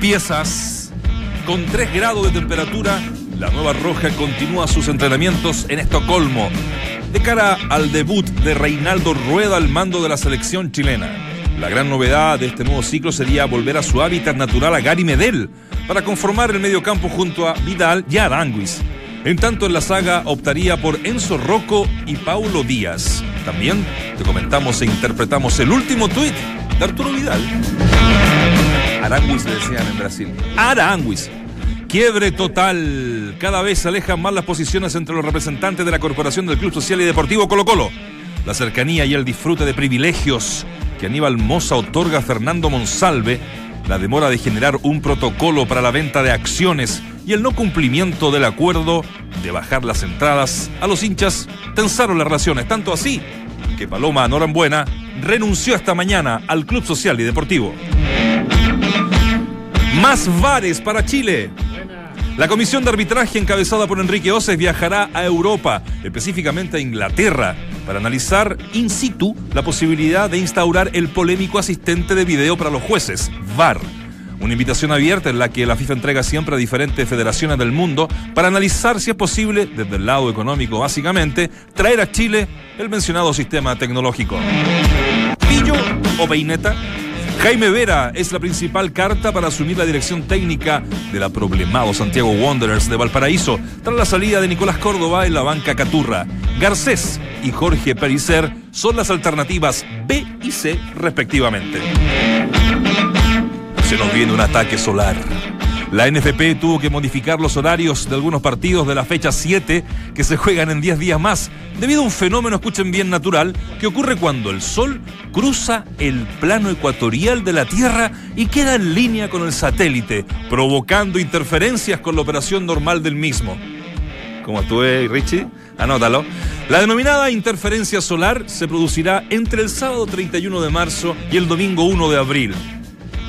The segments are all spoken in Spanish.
Piezas con 3 grados de temperatura. La Nueva Roja continúa sus entrenamientos en Estocolmo de cara al debut de Reinaldo Rueda al mando de la selección chilena. La gran novedad de este nuevo ciclo sería volver a su hábitat natural a Gary Medel para conformar el mediocampo junto a Vidal y Aranguis. En tanto, en la saga optaría por Enzo Rocco y Paulo Díaz. También te comentamos e interpretamos el último tuit de Arturo Vidal. Aranguis le decían en Brasil. Aranguis. Quiebre total. Cada vez se alejan más las posiciones entre los representantes de la Corporación del Club Social y Deportivo Colo Colo. La cercanía y el disfrute de privilegios que Aníbal Moza otorga a Fernando Monsalve, la demora de generar un protocolo para la venta de acciones y el no cumplimiento del acuerdo de bajar las entradas a los hinchas tensaron las relaciones, tanto así que Paloma Norambuena renunció esta mañana al Club Social y Deportivo. Más bares para Chile. La comisión de arbitraje encabezada por Enrique Oces viajará a Europa, específicamente a Inglaterra, para analizar in situ la posibilidad de instaurar el polémico asistente de video para los jueces, VAR. Una invitación abierta en la que la FIFA entrega siempre a diferentes federaciones del mundo para analizar si es posible, desde el lado económico básicamente, traer a Chile el mencionado sistema tecnológico. ¿Pillo o peineta? Jaime Vera es la principal carta para asumir la dirección técnica de la problemado Santiago Wanderers de Valparaíso, tras la salida de Nicolás Córdoba en la banca Caturra. Garcés y Jorge Pericer son las alternativas B y C respectivamente. Se nos viene un ataque solar. La NFP tuvo que modificar los horarios de algunos partidos de la fecha 7 que se juegan en 10 días más, debido a un fenómeno, escuchen bien, natural, que ocurre cuando el Sol cruza el plano ecuatorial de la Tierra y queda en línea con el satélite, provocando interferencias con la operación normal del mismo. Como estuve, Richie, anótalo. La denominada interferencia solar se producirá entre el sábado 31 de marzo y el domingo 1 de abril.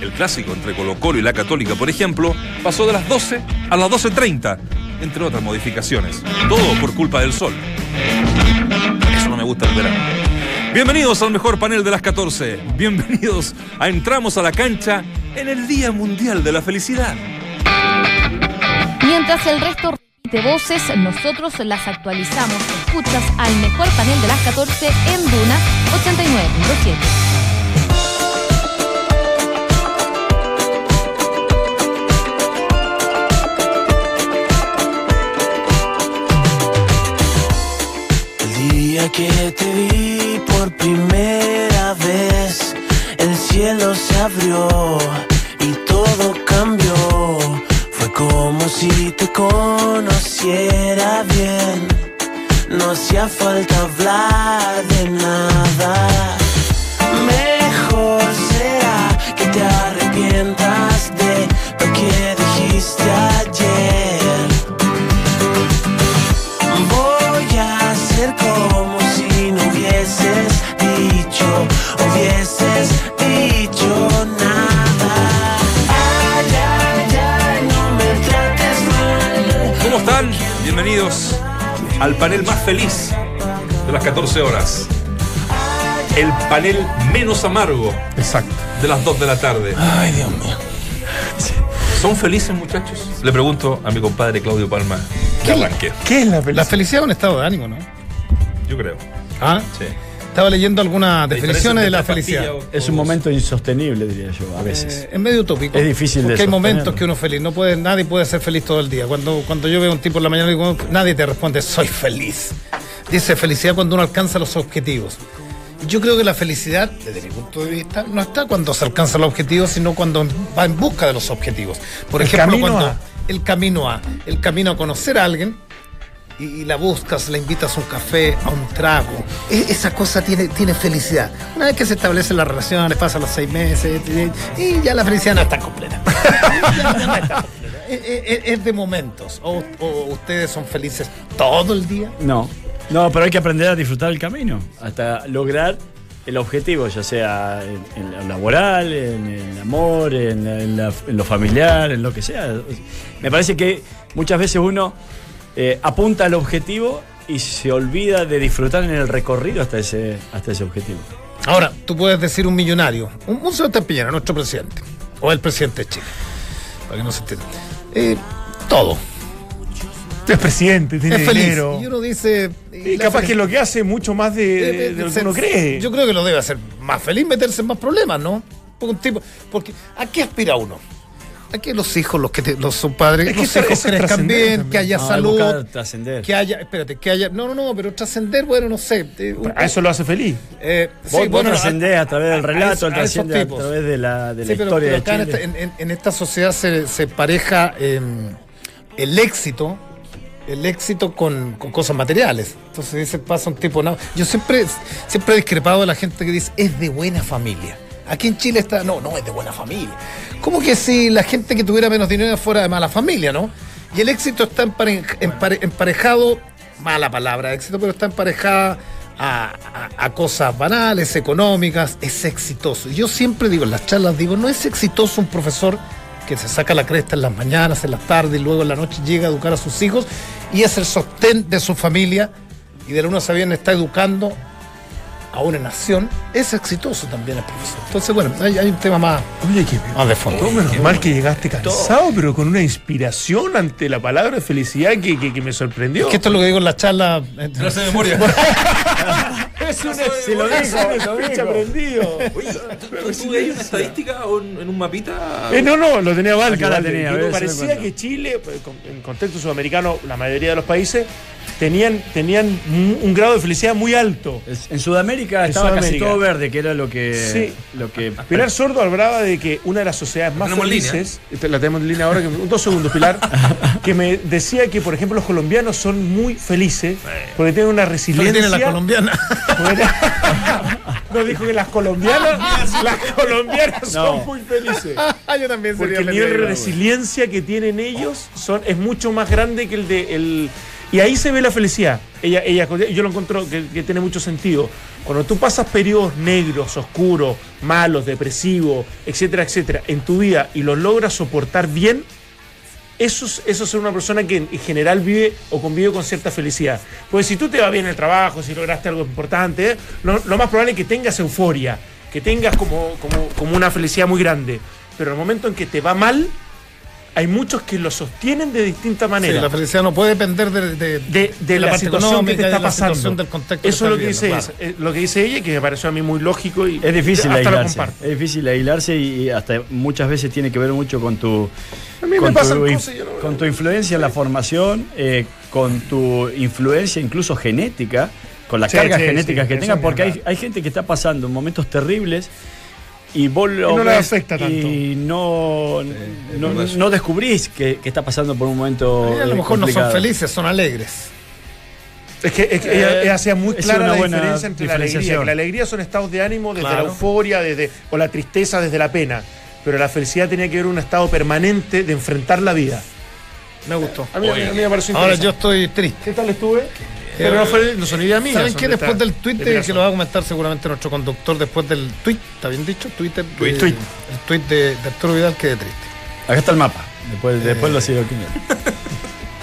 El clásico entre Colo Colo y la Católica, por ejemplo, pasó de las 12 a las 12.30, entre otras modificaciones. Todo por culpa del sol. Eso no me gusta el verano. Bienvenidos al mejor panel de las 14. Bienvenidos a Entramos a la cancha en el Día Mundial de la Felicidad. Mientras el resto repite voces, nosotros las actualizamos. Escuchas al mejor panel de las 14 en Duna 89.7. que te vi por primera vez, el cielo se abrió y todo cambió. Fue como si te conociera bien. No hacía falta hablar de nada. Mejor será que te arrepientas de lo que dijiste ayer. Panel más feliz de las 14 horas. El panel menos amargo Exacto. de las 2 de la tarde. Ay, Dios mío. ¿Son felices, muchachos? Le pregunto a mi compadre Claudio Palma. Arranque. ¿Qué es la felicidad? La felicidad es un estado de ánimo, ¿no? Yo creo. ¿Ah? Sí. Estaba leyendo algunas definiciones de la felicidad. Es un momento insostenible, diría yo, a veces. Eh, es medio utópico. Es difícil de Porque hay sostener. momentos que uno es feliz. No puede, nadie puede ser feliz todo el día. Cuando, cuando yo veo a un tipo en la mañana y digo, nadie te responde, soy feliz. Dice felicidad cuando uno alcanza los objetivos. Yo creo que la felicidad, desde mi punto de vista, no está cuando se alcanza los objetivos, sino cuando va en busca de los objetivos. Por El ejemplo, camino cuando a. el camino a, el camino a conocer a alguien y, y la buscas, la invitas a un café, a un trago. E- esa cosa tiene, tiene felicidad. Una vez que se establecen las relaciones, pasan los seis meses y, ya la felicidad no está completa. No está completa. Es, es- es de momentos. O, o ustedes son felices todo el día. No, no, pero hay que aprender a disfrutar el camino hasta lograr el objetivo, ya sea en, en lo laboral, en el amor, en, la- en la- en lo familiar, en lo que sea. Me parece que muchas veces uno eh, apunta al objetivo y se olvida de disfrutar en el recorrido hasta ese, hasta ese objetivo. Ahora, tú puedes decir un millonario, un, un Sebastián Piñera, nuestro presidente, o el presidente de Chile. para que no se entienda. Eh, todo. Es presidente, tiene es feliz. dinero. Y uno dice. Y capaz que lo que hace mucho más de, de- de lo que se- uno cree. Yo creo que lo debe hacer más feliz meterse en más problemas, ¿no? Porque, un tipo, porque ¿a qué aspira uno? A que los hijos, los que te- los sus padres, Es que los hijos crezcan bien, también. que haya No, salud, trascender. que haya, espérate, que haya, no, no, no, pero trascender, bueno, no sé. eh, un- A eso lo hace feliz. eh, Vos, sí, vos bueno, trascendés a, través del a- a relato, a a tipos. través de la, de la Sí, pero, historia pero de acá en Chile. esta, en- en- en esta sociedad se, se pareja eh, el éxito, el éxito con, con cosas materiales. Entonces dice, pasa un tipo, no. Yo siempre, siempre he discrepado de la gente que dice, es de buena familia. Aquí en Chile está, no, no es de buena familia. Como que si la gente que tuviera menos dinero fuera de mala familia, ¿no? Y el éxito está empare- empare- emparejado, mala palabra éxito, pero está emparejada a, a- a cosas banales, económicas, es exitoso. Yo siempre digo, en las charlas digo, no es exitoso un profesor que se saca la cresta en las mañanas, en las tardes y luego en la noche llega a educar a sus hijos y es el sostén de su familia y de la una sabían está educando a una nación, es exitoso también el profesor. Entonces, bueno, hay, hay un tema más, Oye, que más de fondo. menos mal que llegaste cansado, pero con una inspiración ante la palabra de felicidad que, que- que me sorprendió. Que esto es lo que digo en la charla. eh, Clase de memoria. es un, Si lo es dijo. aprendido. Oye, ¿tú, tú veías una estadística o en, en un mapita? Eh, no, no, lo tenía la válido. tenía, se parecía que Chile, pues, con- en contexto sudamericano, la mayoría de los países tenían, tenían un, grado de felicidad muy alto. En Sudamérica En estaba casi todo verde, que era lo que. Sí. Lo que Pilar Sordo hablaba de que una de las sociedades más felices, la tenemos en línea ahora, que, dos segundos Pilar, que me decía que por ejemplo los colombianos son muy felices porque tienen una resiliencia. tiene la colombiana. porque- no dijo que las colombianas, las colombianas No. son muy felices. Yo también Porque sería el nivel de resiliencia que tienen ellos son, es mucho más grande que el de el. Y ahí se ve la felicidad. Ella, ella, yo lo encuentro que, tiene mucho sentido. Cuando tú pasas periodos negros, oscuros, malos, depresivos, etcétera, etcétera, en tu vida y los logras soportar bien, eso es, eso es una persona que en general vive o convive con cierta felicidad. Porque si tú te va bien en el trabajo, si lograste algo importante, ¿eh? lo, lo más probable es que tengas euforia, que tengas como, como, como una felicidad muy grande. Pero el momento en que te va mal, hay muchos que lo sostienen de distinta Sí, manera. la felicidad no puede depender de, de- de, de la, situación que te está de la pasando. situación del contexto Eso es lo que, dice, eh, lo que dice ella y que me pareció a mí muy lógico y Es difícil hasta lo aislarse. comparto. Es difícil aislarse y hasta muchas veces tiene que ver mucho con tu. A mí me con pasan tu, cosas yo no- con tu influencia en la formación, eh, con tu influencia incluso genética, con las Sí, cargas sí, genéticas sí, que es porque hay, hay gente que está pasando momentos terribles y vos lo Y no le ves afecta tanto. y no, descubrís que, que está pasando por un momento. A lo eh, mejor no son felices, son alegres. Es que, es que Eh, ella, ella hacía muy clara la diferencia entre la alegría. Que la alegría son estados de ánimo desde Claro. la euforia desde, o la tristeza desde la pena. Pero la felicidad tenía que ver un estado permanente de enfrentar la vida. Me gustó. A mí, a me pareció Ahora yo estoy triste. ¿Qué tal estuve? Pero no, fue, no son ideas mías. ¿Saben qué? de Después del tweet, de que lo va a comentar seguramente nuestro conductor, después del tweet, ¿está bien dicho? Twitter. de- Tweet. Tweet. El tweet de, de Arturo Vidal, que de triste. Acá está el mapa. Después, después lo sigo aquí.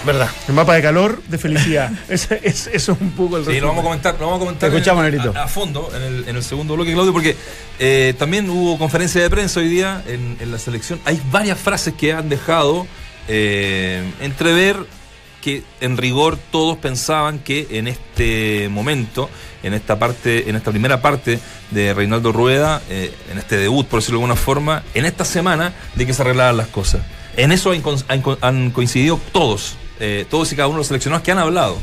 ¿Verdad? El mapa de calor, de felicidad. Ese- es- eso es un poco el Sí, lo vamos a comentar, lo vamos a comentar Te escuchamos, en- Nerito. a, a fondo en el, en el segundo bloque, Claudio, porque eh, también hubo conferencia de prensa hoy día en, en la selección. Hay varias frases que han dejado eh, entrever que en rigor todos pensaban que en este momento, en esta parte, en esta primera parte de Reinaldo Rueda, eh, en este debut, por decirlo de alguna forma, en esta semana de que se arreglaran las cosas. En eso han, coincidido todos, eh, todos y cada uno de los seleccionados que han hablado.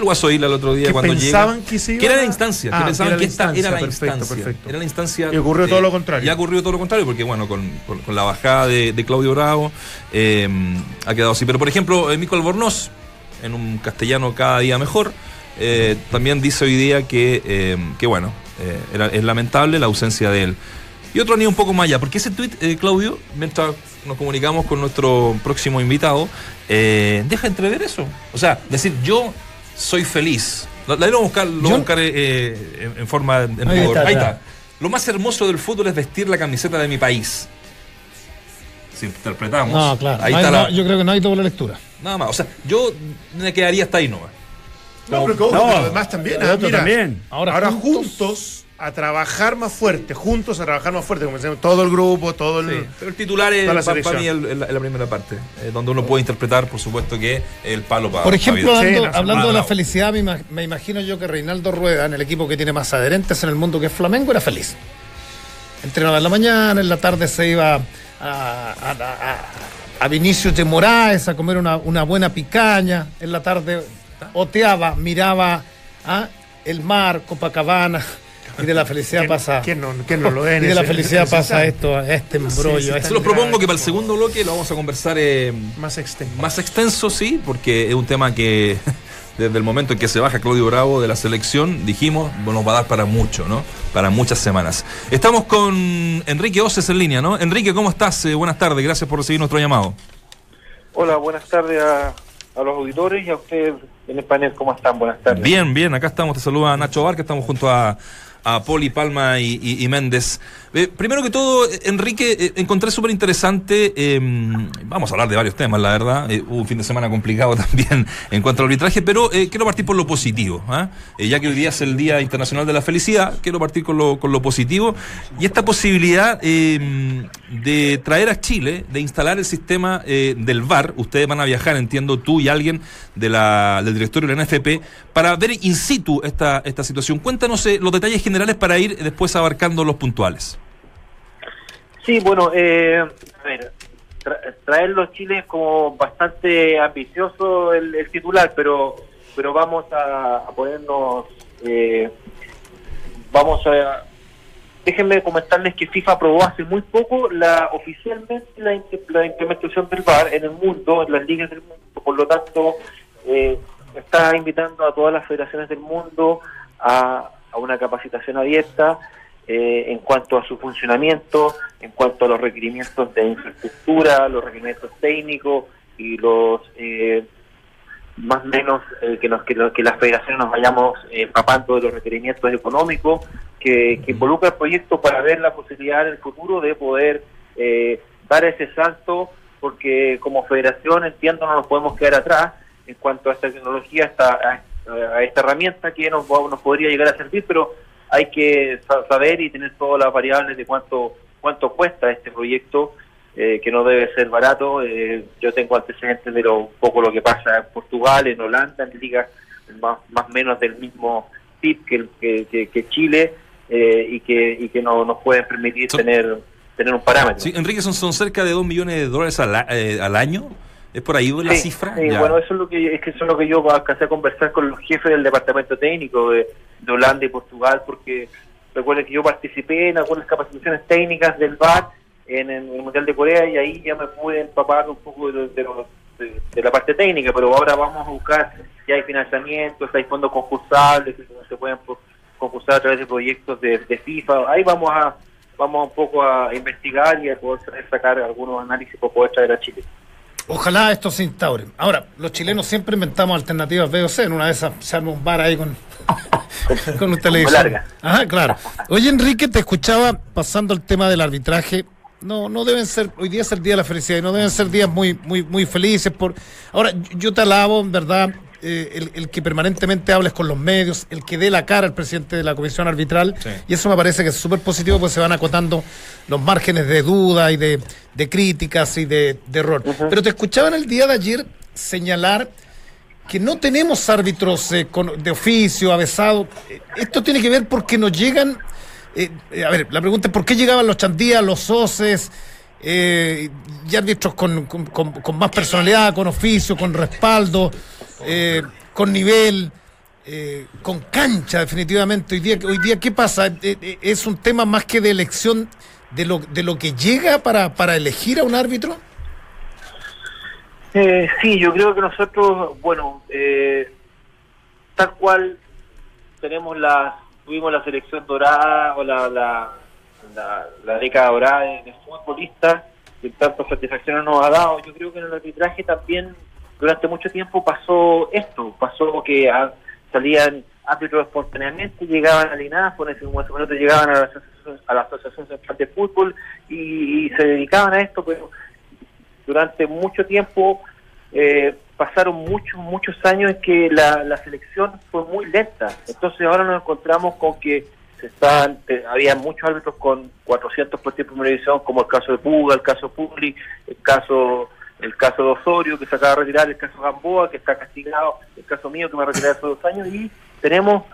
El Guaso Isla el otro día Que cuando pensaban llega, que se iba que era la instancia, Ah, que pensaban era que la esta era la instancia, perfecto, instancia. perfecto. Era la instancia. Y ocurrió todo lo contrario. Y ha ocurrido todo lo contrario, porque bueno, con, con- con la bajada de, de Claudio Bravo eh, ha quedado así. Pero por ejemplo, eh, Mico Albornoz, en un castellano cada día mejor, eh, también dice hoy día que, eh, que bueno, era- es lamentable la ausencia de él. Y otro han ido un poco más allá, porque ese tuit, eh, Claudio, mientras nos comunicamos con nuestro próximo invitado, eh, deja entrever eso. O sea, decir, yo soy feliz. La, la iré a buscar, lo voy a Yo- buscar eh, en, en forma... en Ahí rigor. está, Ahí está. está. Lo más hermoso del fútbol es vestir la camiseta de mi país. Si interpretamos. No, claro. Ahí No hay- está la- no, yo creo que no hay doble lectura. Nada más. O sea, yo me quedaría hasta ahí nomás. No, pero, No, pero además también. el ah, otro mira, también. Ahora, Ahora juntos, a trabajar más fuerte, juntos a trabajar más fuerte, como decíamos, todo el grupo, todo el... Sí, pero el titular es la para, mí el- el- la, primera parte, eh, donde uno puede interpretar, por supuesto, que el palo para. Por ejemplo, hablando, de la felicidad, me, ima- me imagino yo que Reinaldo Rueda, en el equipo que tiene más adherentes en el mundo que es Flamengo, era feliz. Entrenaba en la mañana, en la tarde se iba a, a, a- a- a Vinicius de Moraes a comer una, una buena picaña. En la tarde oteaba, miraba ah, el mar, Copacabana. Y de la felicidad ¿Quién- pasa. quién no- quién no lo es Y de la felicidad pasa esto, a este embrollo. sí, a este- Se los propongo que para el segundo bloque lo vamos a conversar eh, Más extenso. más extenso, sí, porque es un tema que desde el momento en que se baja Claudio Bravo de la selección, dijimos, nos va a dar para mucho, ¿no? Para muchas semanas. Estamos con Enrique Oces en línea, ¿no? Enrique, ¿cómo estás? Eh, buenas tardes, gracias por recibir nuestro llamado. Hola, buenas tardes a, a los auditores y a ustedes en el panel. ¿Cómo están? Buenas tardes. Bien, bien, acá estamos, te saluda Nacho Bar, que estamos junto a, a Poli, Palma y, y- Méndez. Eh, primero que todo, Enrique, eh, encontré súper interesante, eh, vamos a hablar de varios temas, la verdad, eh, hubo un fin de semana complicado también en cuanto al arbitraje, pero quiero partir por lo positivo, ¿ah? Ya que hoy día es el Día Internacional de la Felicidad, quiero partir con lo, con lo positivo y esta posibilidad eh, de traer a Chile, de instalar el sistema del VAR, ustedes van a viajar, entiendo, tú y alguien de la, del directorio de la NFP, para ver in situ esta, esta situación. Cuéntanos los detalles generales para ir después abarcando los puntuales. Sí, bueno, eh, a ver, tra- traerlo a Chile es como bastante ambicioso el, el titular, pero pero vamos a, ponernos, eh, vamos a, déjenme comentarles que FIFA aprobó hace muy poco la oficialmente la, la implementación del VAR en el mundo, en las ligas del mundo, por lo tanto eh, está invitando a todas las federaciones del mundo a, a una capacitación abierta eh, en cuanto a su funcionamiento, en cuanto a los requerimientos de infraestructura, los requerimientos técnicos y los eh, más o menos eh, que, nos, que, las federaciones nos vayamos eh, empapando de los requerimientos económicos que, que involucra el proyecto para ver la posibilidad en el futuro de poder eh, dar ese salto porque como federación entiendo no nos podemos quedar atrás en cuanto a esta tecnología, esta, esta herramienta que nos podría llegar a servir, pero hay que sa- saber y tener todas las variables de cuánto cuánto cuesta este proyecto, eh, que no debe ser barato. Eh, yo tengo antecedentes de lo, un poco lo que pasa en Portugal, en Holanda, en ligas más más menos del mismo PIB que, que, que- que Chile eh, y que y que no nos pueden permitir So- tener tener un parámetro. Sí, Enrique, son, son cerca de 2 millones de dólares al, eh, al año. ¿Es por ahí la Sí, cifra? sí, bueno, eso es lo que es que eso es lo que yo alcancé a conversar con los jefes del departamento técnico de, de Holanda y Portugal, porque recuerden que yo participé en algunas capacitaciones técnicas del VAR en, el Mundial de Corea y ahí ya me pude empapar un poco de, de de- de la parte técnica, pero ahora vamos a buscar si hay financiamiento, si hay fondos concursables, si se pueden concursar a través de proyectos de, de FIFA. Ahí vamos a vamos un poco a investigar y a poder sacar algunos análisis para poder traer a Chile. Ojalá esto se instaure. Ahora, los chilenos siempre inventamos alternativas B o C. En una de esas se arma un bar ahí con, con un televisor. Ajá, claro. Oye, Enrique, te escuchaba pasando el tema del arbitraje. No, no deben ser, hoy día es el día de la felicidad y no deben ser días muy, muy, muy felices. Por... Ahora, yo te alabo, en verdad, eh, el, el que permanentemente hables con los medios, el que dé la cara al presidente de la comisión arbitral. Sí. Y eso me parece que es súper positivo, pues se van acotando los márgenes de duda y de, de críticas y de, de error. Pero te escuchaba en el día de ayer señalar que no tenemos árbitros eh, con- de oficio, avesados. Eh, Esto tiene que ver porque nos llegan. eh, eh, a ver, la pregunta es: ¿por qué llegaban los chandías, los soces, eh, y árbitros con, con- con- con más personalidad, con oficio, con respaldo, eh, con nivel? eh, con cancha definitivamente hoy día hoy día qué pasa Eh, eh, es un tema más que de elección de lo de lo que llega para para elegir a un árbitro Eh, sí, yo creo que nosotros, bueno, eh, tal cual tenemos la, tuvimos la selección dorada o la, la, la, la década dorada de, de futbolistas que tantas satisfacciones nos ha dado. Yo creo que en el arbitraje también durante mucho tiempo pasó esto, pasó que ah, salían árbitros espontáneamente, llegaban al INAF, en ese momento llegaban a la a la asociación Central de Fútbol y, se dedicaban a esto, pero durante mucho tiempo eh, pasaron muchos, muchos años en que la, selección fue muy lenta. Entonces ahora nos encontramos con que se están, te- había muchos árbitros con 400 por tiempo en primera división, como el caso de Puga, el caso Publi, el caso el caso de Osorio, que se acaba de retirar, el caso Gamboa, que está castigado, el caso mío, que me retiré hace dos años, y tenemos,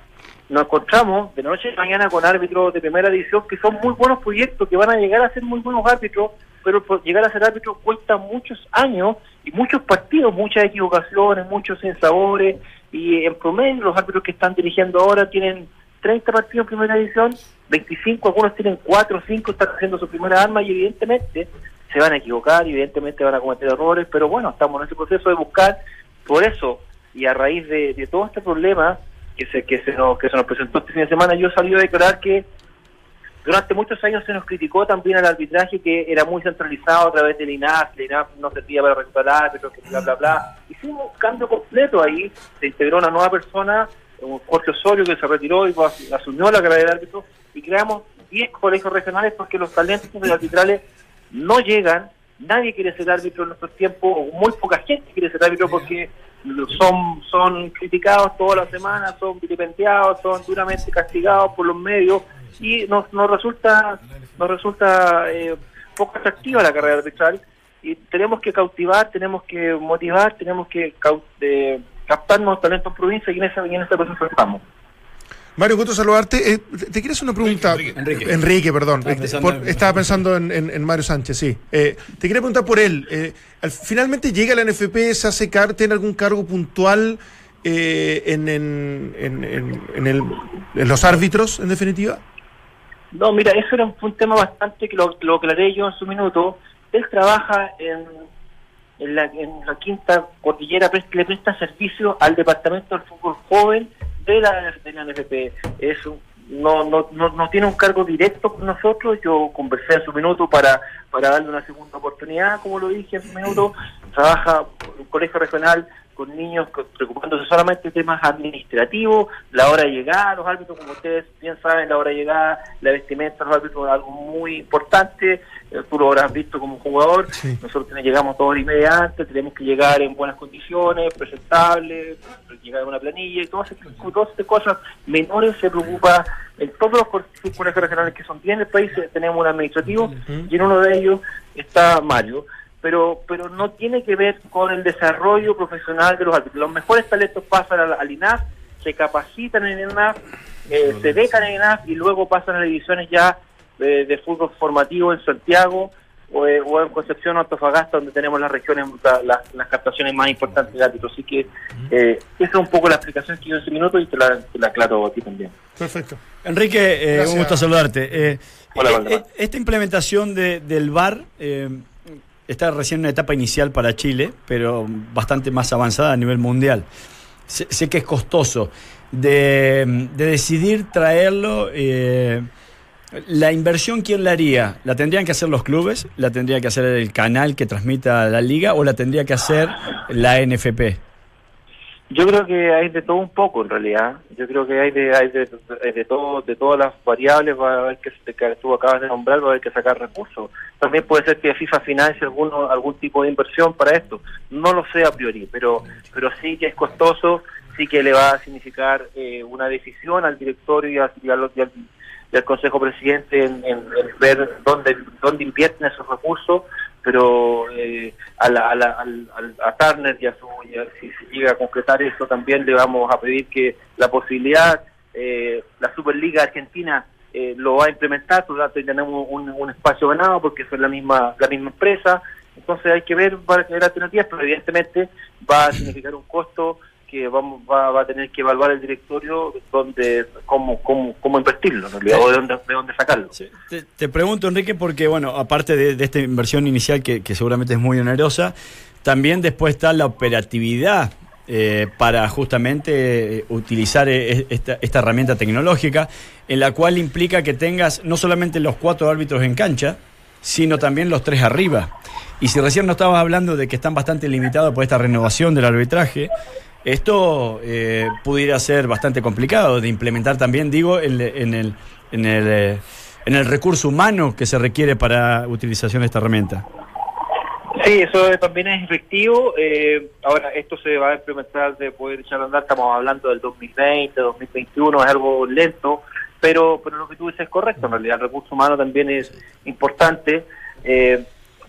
nos encontramos de noche a mañana con árbitros de primera división que son muy buenos proyectos, que van a llegar a ser muy buenos árbitros, pero llegar a ser árbitro cuesta muchos años y muchos partidos, muchas equivocaciones, muchos sinsabores, y en promedio los árbitros que están dirigiendo ahora tienen 30 partidos en primera división, 25, algunos tienen 4 o 5, están haciendo su primera arma y evidentemente se van a equivocar, y evidentemente van a cometer errores, pero bueno, estamos en ese proceso de buscar, por eso, y a raíz de, de todo este problema que se, que, se nos, que se nos presentó este fin de semana, yo salí a declarar que durante muchos años se nos criticó también al arbitraje que era muy centralizado a través del INAF, el INAF no servía para recuperar árbitros, que bla, bla, bla. Hicimos un cambio completo ahí, se integró una nueva persona, Jorge Osorio que se retiró y asumió la carrera de árbitro y creamos 10 colegios regionales porque los talentos arbitrales no llegan, nadie quiere ser árbitro en nuestros tiempos, o muy poca gente quiere ser árbitro porque son, son criticados todas las semanas, son vilipendiados, son duramente castigados por los medios y nos, nos resulta nos resulta eh, poco atractiva la carrera arbitral y tenemos que cautivar, tenemos que motivar, tenemos que eh, captar nuevos talentos en provincia y en ese, y en ese proceso estamos. Mario, gusto saludarte. Eh, te quiero hacer una pregunta. Enrique. Enrique, perdón. Estaba pensando por- en- estaba pensando en, en- en Mario Sánchez, sí. Eh, te quería preguntar por él. Eh, al- ¿Finalmente llega la NFP, se hace car tiene algún cargo puntual eh, en, en, en, en- en el- en los árbitros, en definitiva? No, mira, eso era un, tema bastante que lo, lo aclaré yo en su minuto. Él trabaja en, en, la, en la quinta cordillera, le presta servicio al departamento del fútbol joven de la, de la NFP. Es no, no, no tiene un cargo directo con nosotros. Yo conversé en su minuto para, para darle una segunda oportunidad, como lo dije en su minuto. Trabaja en un colegio regional con niños preocupándose solamente de temas administrativos, la hora de llegada, los árbitros, como ustedes bien saben, la hora de llegada, la vestimenta los árbitros es algo muy importante, eh, tú lo habrás visto como jugador, nosotros tenemos- llegamos dos horas y media antes, tenemos que llegar en buenas condiciones, presentables, llegar en una planilla y todas esas, todas estas cosas. Menores se preocupa en todos los co- colegios regionales que son 10 en el país, tenemos un administrativo y en uno de ellos está Mario pero pero no tiene que ver con el desarrollo profesional de los árbitros. Los mejores talentos pasan al, al INAF, se capacitan en el INAF, eh, se becan en el INAF y luego pasan a las divisiones ya eh, de fútbol formativo en Santiago o, eh, o en Concepción o Antofagasta, donde tenemos las regiones, la- la- las captaciones más importantes de árbitros. Así que eh, esa es un poco la explicación que yo en ese minuto y te la, te la aclaro a ti también. Perfecto. Enrique, eh, un gusto saludarte. Eh, Hola, esta implementación de- del VAR eh, está recién en una etapa inicial para Chile, pero bastante más avanzada a nivel mundial. Sé, que es costoso. De, de decidir traerlo, eh, la inversión, ¿quién la haría? ¿La tendrían que hacer los clubes? ¿La tendría que hacer el canal que transmita la liga? ¿O la tendría que hacer la NFP? Yo creo que hay de todo un poco en realidad. Yo creo que hay de hay de, de todo de todas las variables va a haber que, que tú acabas de nombrar va a haber que sacar recursos. También puede ser que FIFA financie alguno, algún tipo de inversión para esto. No lo sé a priori, pero pero sí que es costoso, sí que le va a significar eh, una decisión al directorio y y al- y al- al consejo presidente en, en- en ver dónde dónde invierten esos recursos pero eh, a, la, a, la, al- a Turner y a su, a- si se llega a concretar eso también le vamos a pedir que la posibilidad, eh, la Superliga Argentina eh, lo va a implementar, por lo tanto tenemos un, un espacio ganado porque es la misma, la misma empresa, entonces hay que ver, va a tener alternativas, pero evidentemente va a significar un costo que vamos va, a tener que evaluar el directorio donde cómo cómo cómo invertirlo en realidad, o de dónde de dónde sacarlo Te, pregunto, Enrique, porque, bueno, aparte de, esta inversión inicial que, que seguramente es muy onerosa, también después está la operatividad eh, para justamente eh, utilizar eh, esta, esta herramienta tecnológica, en la cual implica que tengas no solamente los cuatro árbitros en cancha, sino también los tres arriba. Y si recién no estabas hablando de que están bastante limitados por esta renovación del arbitraje, esto eh, pudiera ser bastante complicado de implementar también, digo, en, en el, en, el, eh, en el recurso humano que se requiere para utilización de esta herramienta. Sí, eso también es efectivo. Eh, ahora, esto se va a implementar de poder echar a andar. Estamos hablando del 2020, 2021, es algo lento. pero pero lo que tú dices es correcto, en realidad el recurso humano también es importante, eh,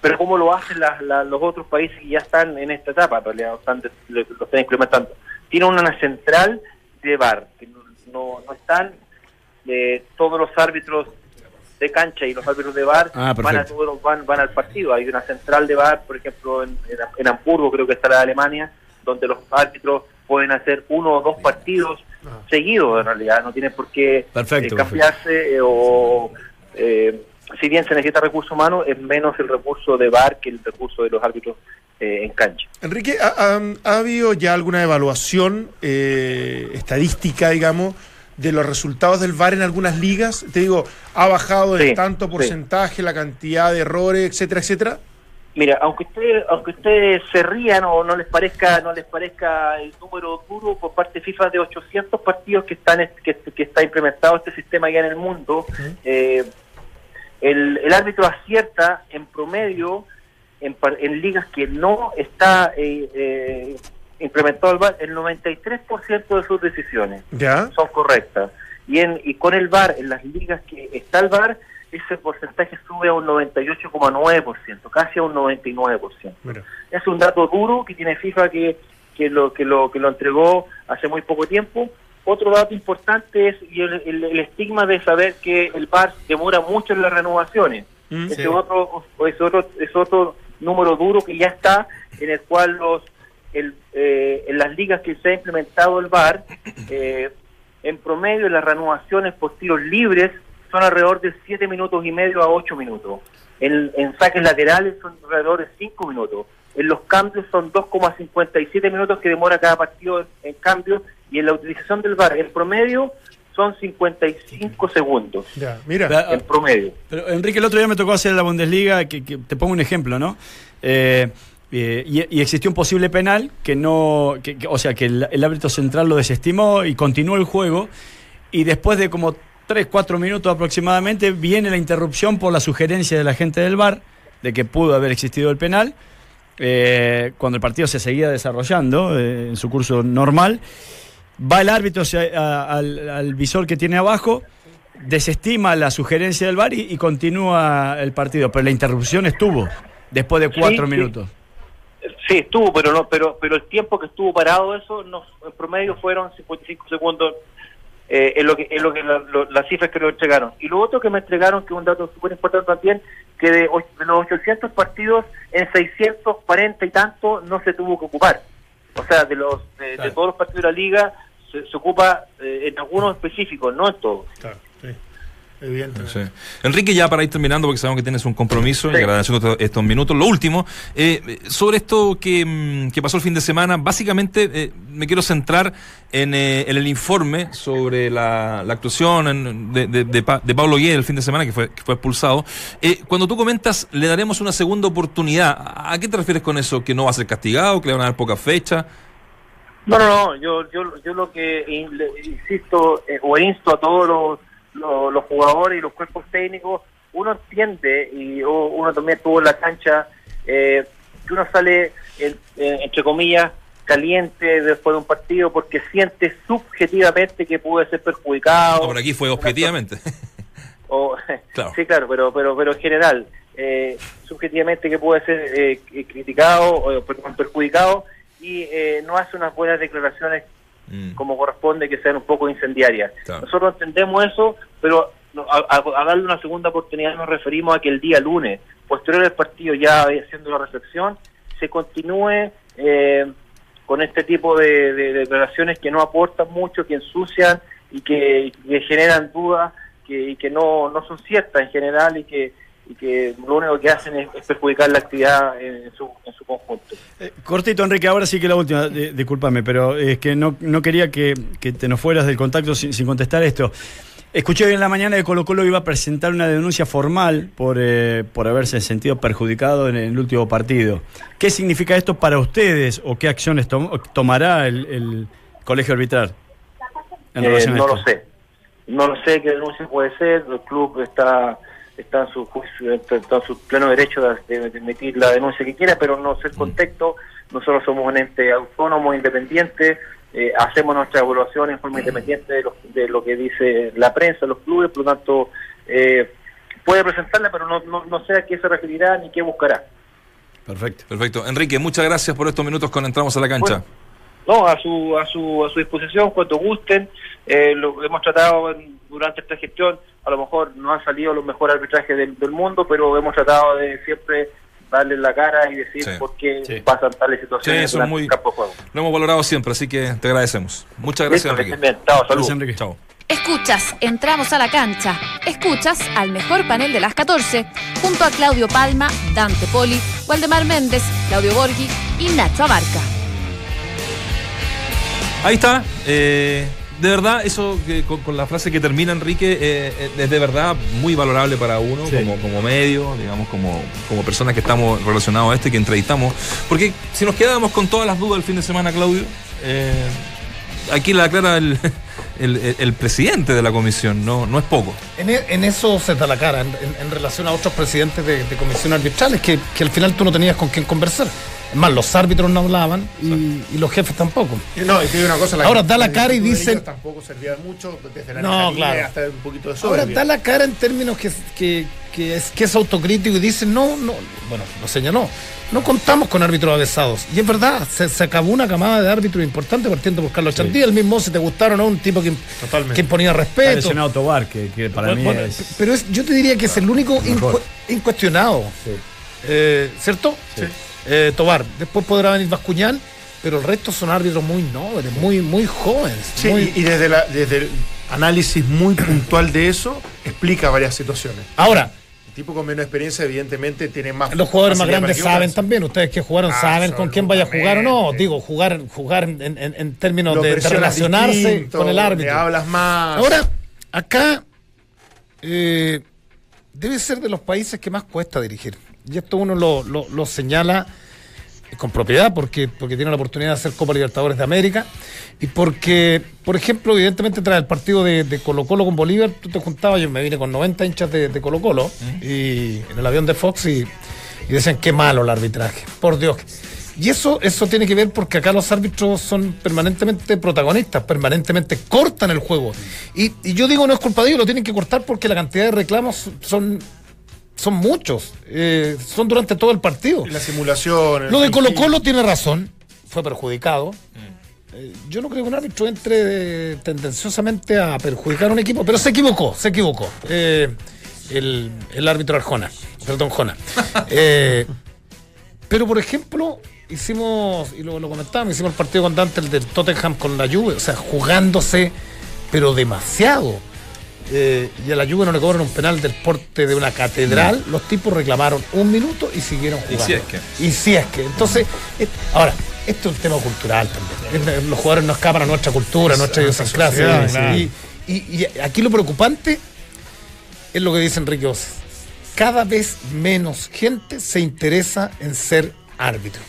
pero cómo lo hacen las- la- los otros países que ya están en esta etapa, en realidad lo están, lo, lo están implementando. Tienen una central de VAR, que no, no, no están eh, todos los árbitros de cancha y los árbitros de VAR Ah, van, a perfecto. todos los- van, van al partido. Hay una central de VAR, por ejemplo, en, en, en Hamburgo, creo que está la de Alemania, donde los árbitros pueden hacer uno o dos partidos seguidos, en realidad. No tienen por qué Perfecto, eh, cambiarse eh, o... si bien se necesita recurso humano, es menos el recurso de VAR que el recurso de los árbitros eh, en cancha. Enrique, ¿ha, ha- ha habido ya alguna evaluación eh, estadística, digamos, de los resultados del VAR en algunas ligas? Te digo, ¿ha bajado de Sí, tanto sí. porcentaje la cantidad de errores, etcétera, etcétera? Mira, aunque ustedes, aunque ustedes se rían o no les parezca, no les parezca el número duro por parte de FIFA de 800 partidos que están que, que está implementado este sistema ya en el mundo, eh, el, el árbitro acierta en promedio en, en ligas que no está eh, eh, implementado el VAR el 93% de sus decisiones ¿Ya? son correctas. Y, en, y con el VAR, en las ligas que está el VAR, ese porcentaje sube a un 98,9%, casi a un 99%. Mira. Es un dato duro que tiene FIFA que, que, lo, que, lo, que lo entregó hace muy poco tiempo. Otro dato importante es y el, el- el estigma de saber que el VAR demora mucho en las renovaciones. Mm, sí. otro, es otro, es otro número duro que ya está, en el cual los el, eh, en las ligas que se ha implementado el VAR, eh, en promedio las renovaciones por tiros libres son alrededor de 7 minutos y medio a 8 minutos. En, en saques laterales son alrededor de 5 minutos. En los cambios son 2,57 minutos que demora cada partido en, en cambio. Y en la utilización del VAR, en promedio, son 55 segundos. Ya, mira. En promedio. Pero Enrique, el otro día me tocó hacer la Bundesliga, que, que- te pongo un ejemplo, ¿no? Eh, eh, y, y existió un posible penal que no, que- que- o sea, que el, el árbitro central lo desestimó y continuó el juego. Y después de como 3, 4 minutos aproximadamente, viene la interrupción por la sugerencia de la gente del VAR de que pudo haber existido el penal. eh, cuando el partido se seguía desarrollando eh, en su curso normal, va el árbitro a- al, al visor que tiene abajo, desestima la sugerencia del VAR y, y continúa el partido, pero la interrupción estuvo después de cuatro Sí, minutos. Sí, estuvo, pero no, pero pero el tiempo que estuvo parado eso, no, en promedio fueron 55 segundos. Eh, es lo que es lo que la- lo- las cifras que nos entregaron. Y lo otro que me entregaron, que es un dato súper importante también, que de, de los 800 partidos, en 640 y tanto no se tuvo que ocupar. O sea, de los de, de todos los partidos de la liga se, se ocupa eh, en algunos específicos, no en todos. Claro, sí. Enrique, ya para ir terminando, porque sabemos que tienes un compromiso Sí. y agradeciendo estos, estos minutos. Lo último, eh, sobre esto que, mm, que pasó el fin de semana, básicamente eh, me quiero centrar en, eh, en el informe sobre la, la actuación en- de, de, de Pa- de Pablo Guía el fin de semana, que fue, que fue expulsado. Eh, cuando tú comentas, le daremos una segunda oportunidad, ¿a a qué te refieres con eso? ¿Que no va a ser castigado? ¿Que le van a dar poca fecha? No, no, no, yo, yo, yo lo que insisto eh, o insto a todos los, los, los jugadores y los cuerpos técnicos, uno entiende y uno también estuvo en la cancha, eh, que uno sale, en- en- entre comillas, caliente después de un partido porque siente subjetivamente que puede ser perjudicado. No, por aquí fue objetivamente. O, Claro. Sí, claro, pero, pero, pero en general, eh, subjetivamente que puede ser eh, criticado o perdón, perjudicado y eh, no hace unas buenas declaraciones Mm. como corresponde que sean un poco incendiarias. Claro. Nosotros entendemos eso, pero a, a- a darle una segunda oportunidad nos referimos a que el día lunes, posterior al partido, ya haciendo la reflexión, se continúe eh, con este tipo de, de declaraciones que no aportan mucho, que ensucian y que, que generan dudas que, y que no, no son ciertas en general y que, y que lo único que hacen es, es perjudicar la actividad en su, en su conjunto. Eh, cortito, Enrique, ahora sí que la última, di- discúlpame, pero es que no, no quería que, que te nos fueras del contacto sin, sin contestar esto. Escuché hoy en la mañana que Colo Colo iba a presentar una denuncia formal por, eh, por haberse sentido perjudicado en el último partido. ¿Qué significa esto para ustedes o qué acciones tom- tomará el, el colegio arbitral? en Eh, a no esto? lo sé. No lo sé qué denuncia puede ser. El club está está en su juicio, está en su pleno derecho de, de- de emitir la denuncia que quiera, pero no sé el contexto. Nosotros somos un ente autónomo, independiente, eh, hacemos nuestra evaluación en forma independiente de lo, de lo que dice la prensa, los clubes, por lo tanto, eh, puede presentarla, pero no, no, no sé a qué se referirá ni qué buscará. Perfecto. Perfecto. Enrique, muchas gracias por estos minutos con Entramos a la Cancha. Bueno, no, a su, a su, a su disposición, cuando gusten. Eh, lo hemos tratado en- durante esta gestión, a lo mejor no han salido los mejores arbitrajes del, del mundo, pero hemos tratado de siempre darle la cara y decir Sí. por qué Sí. pasan tales Sí, situaciones eso es durante muy- el campo de juego. Lo hemos valorado siempre, así que te agradecemos. Muchas gracias, Listo, que Enrique. estén bien. Chao, saludos. Gracias, Enrique. Chao. Escuchas, entramos a la cancha. Escuchas al mejor panel de las 14, junto a Claudio Palma, Dante Poli, Waldemar Méndez, Claudio Borghi y Nacho Abarca. Ahí está. eh, de verdad, eso que con, con la frase que termina Enrique eh, eh, es de verdad muy valorable para uno Sí. como, como medio, digamos, como, como personas que estamos relacionados a este, que entrevistamos. Porque si nos quedamos con todas las dudas el fin de semana, Claudio, eh, aquí la aclara el, el, presidente de la comisión, no, no es poco. En, e- en eso se da la cara, en relación a otros presidentes de, de comisiones arbitrales, que, que al final tú no tenías con quién conversar. Es más, los árbitros no hablaban y, y los jefes tampoco. Y No, y te digo una cosa. Ahora, da la cara y dicen- Tampoco servía mucho, desde la No, claro. hasta un poquito de Ahora soberbia. da la cara en términos que, que, que es, que es autocrítico y dice, no, no, bueno, lo señaló, no contamos con árbitros avesados. Y es verdad, se, se acabó una camada de árbitros importante partiendo por Carlos Chantí, el mismo, si te gustaron, ¿no? un tipo que, Totalmente. que imponía Está respeto. lesionado Tobar, que, que para Bueno, mí bueno, es. Pero es, yo te diría que es el único incu- incuestionado. Eh, ¿Cierto? Eh, Tobar. Después podrá venir Bascuñán, pero el resto son árbitros muy nobles, muy, muy jóvenes. Sí, muy- y, desde, la, desde el análisis muy puntual de eso, explica varias situaciones. Ahora, El tipo con menos experiencia, evidentemente, tiene más. los jugadores más grandes saben también, ustedes que jugaron saben con quién vaya a jugar o no. Digo, jugar, jugar en, en- en términos Lo de, relacionarse distinto, con el Le árbitro. hablas más. Ahora, acá eh, debe ser de los países que más cuesta dirigir. Y esto uno lo, lo- señala con propiedad porque, porque tiene la oportunidad de hacer Copa Libertadores de América y porque, por ejemplo, evidentemente tras el partido de, de Colo Colo con Bolívar, tú te juntabas, yo me vine con 90 hinchas de, de Colo Colo y en el avión de Fox y, y decían qué malo el arbitraje, por Dios. Y eso, eso tiene que ver porque acá los árbitros son permanentemente protagonistas, permanentemente cortan el juego. Y, y yo digo, no es culpa de ellos, lo tienen que cortar porque la cantidad de reclamos son, son muchos, eh, son durante todo el partido. La simulación. Lo de Colo. Colo tiene razón, fue perjudicado. Eh, yo no creo que un árbitro entre eh, tendenciosamente a perjudicar a un equipo, pero se equivocó, se equivocó. Eh, el, el árbitro Arjona, perdón, Jona. Eh, pero, por ejemplo, hicimos, y lo, lo comentábamos, hicimos el partido con Dante, el del Tottenham con la Juve, o sea, jugándose, pero demasiado. Eh, y a la Juve no le cobran un penal del porte de una catedral, los tipos reclamaron un minuto y siguieron Y jugando. si es que. Y si es que. Entonces, es- ahora, esto es un tema cultural también. Los jugadores no escapan a nuestra cultura, a nuestra idiosincrasia. sociedad, Y, y- y aquí lo preocupante es lo que dice Enrique Oces. Cada vez menos gente se interesa en ser árbitro.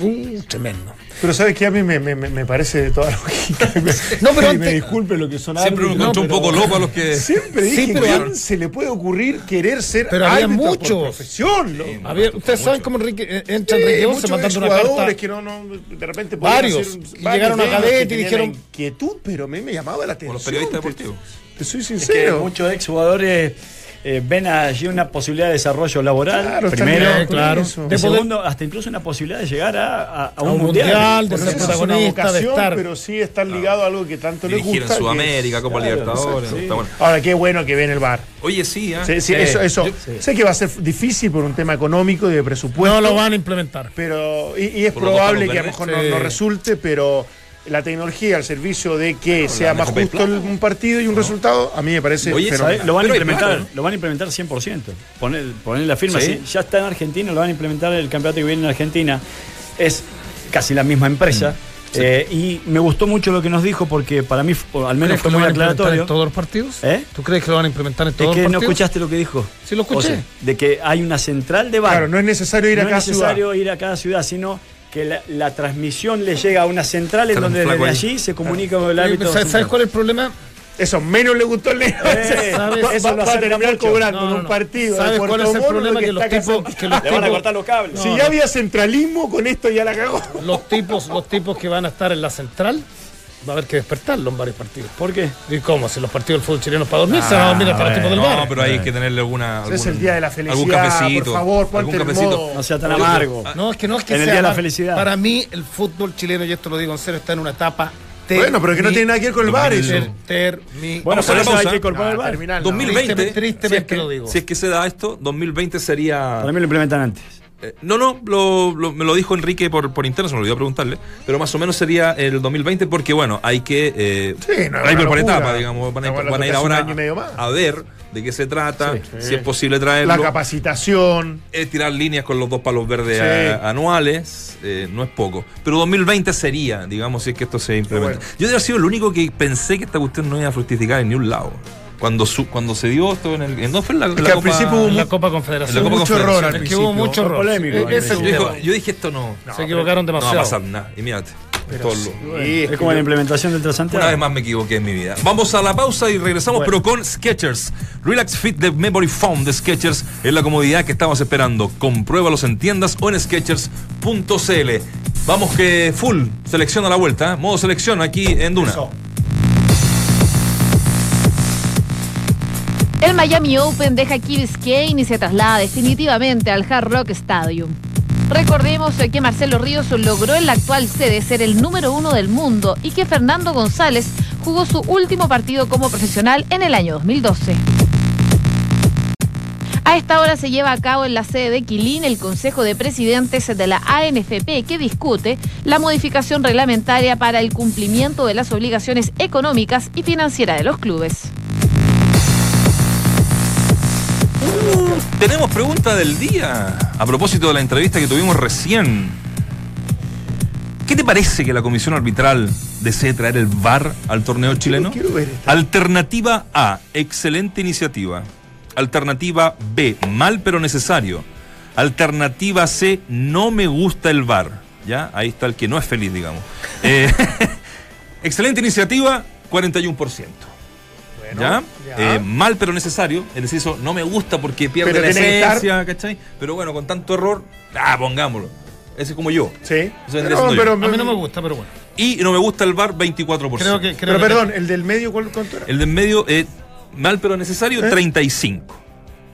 Uh, tremendo. Pero sabes que a mí me, me- me- me parece de toda lógica. No, pero me disculpe lo que son Siempre árbitros, encuentra un pero- poco loco a los que. Siempre Sí, dije, pero- ¿quién se le puede ocurrir querer ser Pero había árbitro por muchos. profesión? ¿no? A ver, ustedes saben cómo Enrique, eh, entra Sí, Enrique Oces muchos mandando una jugadores carta. que no, no, de repente Varios. hacer- Y varios llegaron a Cadete y dijeron- inquietud, pero a mí me llamaba la atención. los periodistas deportivos. Te soy Es que sincero. muchos exjugadores eh, ven allí una posibilidad de desarrollo laboral, Claro, primero, claro. De segundo, hasta incluso una posibilidad de llegar a, a- a un, A un mundial. mundial, de No ser protagonista, de vocación, estar- pero sí estar ligado a algo que tanto en gusta. que- Sudamérica, Copa Claro, Libertadores. exacto, sí. está bueno. Ahora, qué bueno que ven el bar. Oye, sí. Sí, sí, Sí. eso, eso. Yo- Sé que va a ser difícil por un tema económico y de presupuesto. No lo van a implementar. Pero, y, y es Por probable que a lo mejor no resulte, pero la tecnología al servicio de que sea más justo Plata. un partido y un resultado, a mí me parece Oye. Lo van a implementar, ¿no? lo van a implementar 100%. Poner, poner la firma, ¿Sí? sí, ya está en Argentina, lo van a implementar el campeonato que viene en Argentina. Es casi la misma empresa. Mm. Eh, y me gustó mucho lo que nos dijo porque para mí, fue- al menos ¿Crees que fue lo muy van a implementar aclaratorio. en todos los partidos? ¿Eh? ¿Tú crees que lo van a implementar en Es todos que los no partidos? escuchaste lo que dijo. Sí, lo escuché. O sea, de que hay una central de bar. Claro, no es necesario ir a no cada es necesario ir a cada ciudad, sino que la, la transmisión le llega a una central en donde desde ahí. allí se comunica con el árbitro. ¿Sabes, sabes cuál es el problema? Eso menos le gustó el negro. Eh, eso va, a terminar mucho. cobrando No, un partido. ¿Sabes cuál es el problema? lo Que los tipos, que los Le van a tipos- cortar los cables. Si ya había centralismo, con esto ya la cagó. los tipos, los tipos que van a estar en la central, va a haber que despertarlo en varios partidos. ¿Por qué? ¿Y cómo? Si los partidos del fútbol chileno para dormir, se van a dormir hasta los tipos del No, bar. pero hay que tenerle alguna. Ese es algún- el día de la Algún felicidad, cafecito. por favor, ponte algún el cafecito. modo. No sea tan amargo. No, es que no es que En el sea día de la felicidad. Para mí, el fútbol chileno, y esto lo digo en serio, está en una etapa. Bueno, pero que no tiene nada que ver con el bar eso. Bueno, por eso hay que incorporar el Ah, VAR. terminal, no. 2020. Tristemente- tristemente si es que, lo digo. Si es que se da esto, 2020 sería. Para mí lo implementan antes. Eh, no, no, lo- lo- me lo dijo Enrique por, por interno, se me olvidó preguntarle, pero más o menos sería el 2020 porque, bueno, hay que... Eh, Sí, no, hay una que por etapa, digamos, van a, Estamos van a ir ahora a ver de qué se trata, Sí. si es posible traerlo. La capacitación. es tirar líneas con los dos palos verdes Sí. a- anuales, eh, no es poco. Pero 2020 sería, digamos, si es que esto se implementa. Bueno. Yo debe haber sido el único que pensé que esta cuestión no iba a fructificar en ni un lado. Cuando, su- cuando se dio esto en el... ¿En dónde fue la, que la al Copa- principio hubo En la Copa Confederación. En la Copa mucho Confederación. error al Es que hubo mucho error. polémico, Eh, ese yo, dijo- tema. yo dije esto no, Se equivocaron no va a demasiado. pasar nada. Y mírate. todo lo- Sí, Es como la implementación del Transantiago. Una vez más me equivoqué en mi vida. Vamos a la pausa y regresamos, pero con Sketchers. Relax Fit de Memory Foam de Sketchers es la comodidad que estamos esperando. Compruébalos en tiendas o en Sketchers.cl. Vamos que full, selección a la vuelta, ¿eh? modo selección aquí en Duna. Eso. El Miami Open deja Key Biscayne y se traslada definitivamente al Hard Rock Stadium. Recordemos eh, que Marcelo Ríos logró en la actual sede ser el número uno del mundo y que Fernando González jugó su último partido como profesional en el año 2012. A esta hora se lleva a cabo en la sede de Quilín el Consejo de Presidentes de la ANFP que discute la modificación reglamentaria para el cumplimiento de las obligaciones económicas y financieras de los clubes. Tenemos pregunta del día a propósito de la entrevista que tuvimos recién. ¿Qué te parece que la comisión arbitral desee traer el VAR al torneo chileno? quiero ver esta. Alternativa A, excelente iniciativa. Alternativa B, mal pero necesario. Alternativa C, no me gusta el VAR. ¿Ya? Ahí está el que no es feliz, digamos. Eh, excelente iniciativa, 41%. ¿Ya? ya. Eh, mal pero necesario. Es decir, eso no me gusta porque pierde Pero la esencia, ¿cachai? Pero bueno, con tanto error, ah, pongámoslo. Ese es como yo. Sí. Eso Pero, yo. pero, A mí no me gusta, pero bueno. Y no me gusta el VAR, 24%. Creo que. Creo pero que- perdón, el del medio, ¿cuál, ¿cuánto era? El de en medio, eh, mal pero necesario, ¿Eh? 35.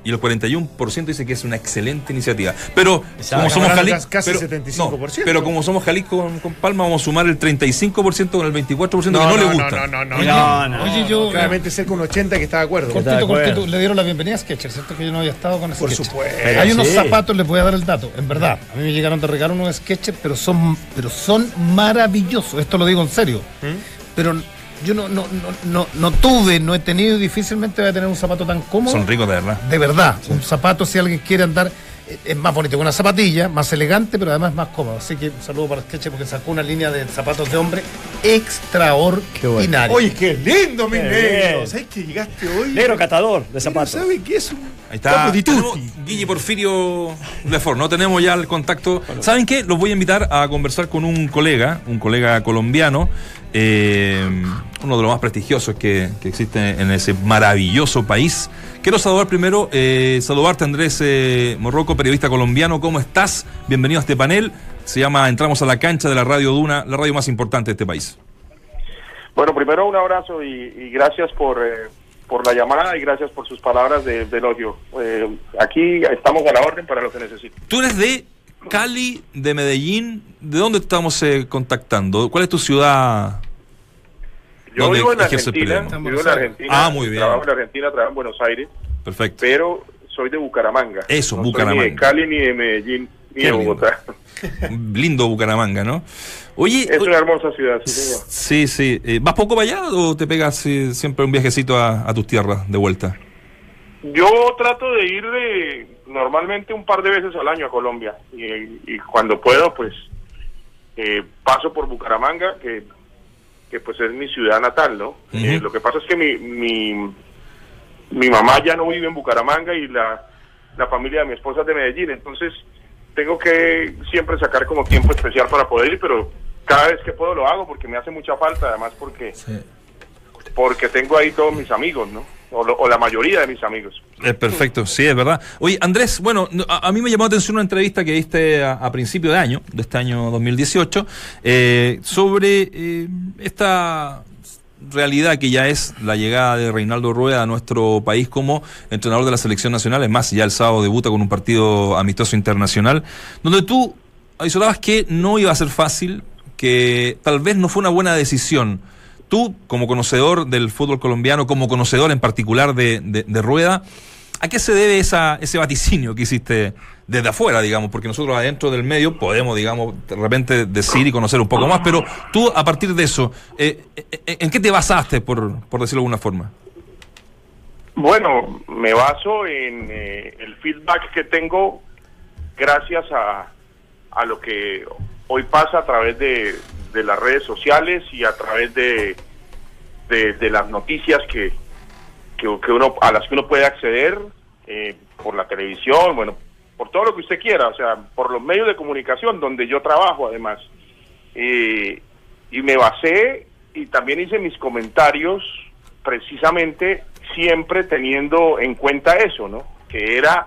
Y el 41% dice que es una excelente iniciativa. Pero Exacto. como somos Jalisco. casi pero, 75%. no, pero como somos Jalisco con, con Palma, vamos a sumar el 35% con el 24% que no, le gusta. No, no, no. Oye, No, no. oye, yo. Claramente cerca un 80 que está de acuerdo. Cortito, cortito. Le dieron la bienvenida a Sketcher, ¿cierto? Que yo no había estado con Por Sketcher. supuesto. Hay unos sí. zapatos, les voy a dar el dato, en verdad. A mí me llegaron de regalo unos Sketchers, pero son, pero son maravillosos. Esto lo digo en serio. Pero yo no, no, no, no, no tuve, no he tenido y difícilmente voy a tener un zapato tan cómodo. Son ricos de verdad. De verdad. Un zapato, si alguien quiere andar, eh, es más bonito que una zapatilla, más elegante, pero además más cómodo. Así que un saludo para Sketcher porque sacó una línea de zapatos de hombre extraordinaria. Oye, qué lindo, mi negro. ¿Sabes que llegaste hoy? Negro catador de zapatos. ¿Sabe qué es un Ahí está. Guille Porfirio Lefort, no tenemos ya el contacto. ¿Saben qué? Los voy a invitar a conversar con un colega, un colega colombiano, eh, uno de los más prestigiosos que, que existe en ese maravilloso país. Quiero saludar primero, eh, saludarte Andrés eh, Morroco, periodista colombiano. ¿Cómo estás? Bienvenido a este panel. Se llama Entramos a la cancha de la Radio Duna, la radio más importante de este país. Bueno, primero un abrazo y, y gracias por, por la llamada y gracias por sus palabras de, de elogio. Aquí estamos a la orden para lo que necesiten. Tú eres de Cali, de Medellín. ¿De dónde estamos eh, contactando? ¿Cuál es tu ciudad? Yo ¿Dónde vivo en Argentina, periodismo? vivo en Argentina. Ah, muy bien. Trabajo en Argentina, trabajo en Buenos Aires, Perfecto. pero soy de Bucaramanga. Eso, no Soy ni Bucaramanga. de Cali, ni de Medellín, ni Qué de. Bogotá. Lindo Bucaramanga, ¿no? Oye, Es una hermosa ciudad, sí, señor. sí, sí. Eh, ¿Vas poco para allá o te pegas eh, siempre un viajecito a, a tus tierras de vuelta? Yo trato de ir de, normalmente un par de veces al año a Colombia y, y cuando puedo pues eh, paso por Bucaramanga que, que pues es mi ciudad natal, ¿no? Eh, lo que pasa es que mi, mi, mi mamá ya no vive en Bucaramanga y la, la familia de mi esposa es de Medellín, entonces tengo que siempre sacar como tiempo especial para poder ir, pero cada vez que puedo lo hago porque me hace mucha falta, además porque porque tengo ahí todos mis amigos, ¿no? O, lo- o la mayoría de mis amigos. Es perfecto, sí, es verdad. Oye, Andrés, bueno, no, a, mí me llamó la atención una entrevista que diste a, principio de año, de este año 2018, eh, sobre eh, esta realidad que ya es la llegada de Reinaldo Rueda a nuestro país como entrenador de la selección nacional. Es más, ya el sábado debuta con un partido amistoso internacional, donde tú avisorabas que no iba a ser fácil, que tal vez no fue una buena decisión. Tú, como conocedor del fútbol colombiano, como conocedor en particular de, Rueda, ¿a qué se debe esa, ese vaticinio que hiciste desde afuera, digamos? Porque nosotros adentro del medio podemos, digamos, de repente decir y conocer un poco más, pero tú, a partir de eso, eh, eh, ¿en qué te basaste, por, por decirlo de alguna forma? Bueno, me baso en eh, el feedback que tengo gracias a, a lo que hoy pasa a través de, de las redes sociales y a través de, de, las noticias que, que, que uno a las que uno puede acceder eh, por la televisión, bueno, por todo lo que usted quiera, o sea, por los medios de comunicación donde yo trabajo además. Eh, y me basé y también hice mis comentarios precisamente siempre teniendo en cuenta eso, ¿no? Que era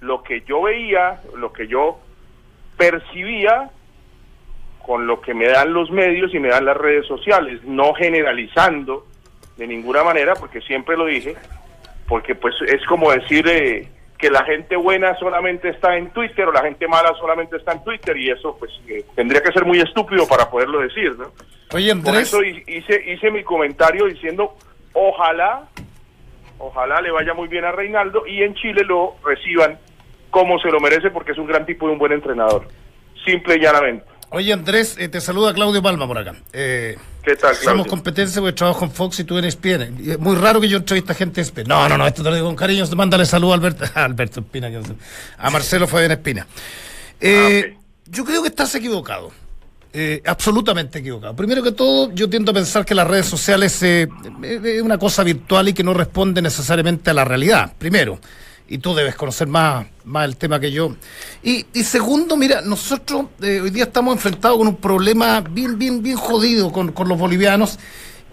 lo que yo veía, lo que yo percibía con lo que me dan los medios y me dan las redes sociales, no generalizando de ninguna manera, porque siempre lo dije, porque pues es como decir eh, que la gente buena solamente está en Twitter o la gente mala solamente está en Twitter y eso pues eh, tendría que ser muy estúpido para poderlo decir, ¿no? Oye, Por eso hi- hice, hice mi comentario diciendo, ojalá, ojalá le vaya muy bien a Reinaldo y en Chile lo reciban como se lo merece porque es un gran tipo y un buen entrenador. Simple y llanamente. Oye, Andrés, eh, te saluda Claudio Palma por acá. Eh, ¿Qué tal, Claudio? Somos competencia porque trabajo en Fox y tú en ESPN. Es muy raro que yo entreviste a gente de ESPN. No, no, no, esto te lo digo con cariño. Mándale saludo a Alberto, a Alberto Espina, a Marcelo Fabián Espina. Eh, Ah, Yo creo que estás equivocado. Eh, absolutamente equivocado. Primero que todo, yo tiendo a pensar que las redes sociales eh, es una cosa virtual y que no responde necesariamente a la realidad. Primero. Y tú debes conocer más, más el tema que yo. Y, y segundo, mira, nosotros eh, hoy día estamos enfrentados con un problema bien, bien, bien jodido con, con los bolivianos.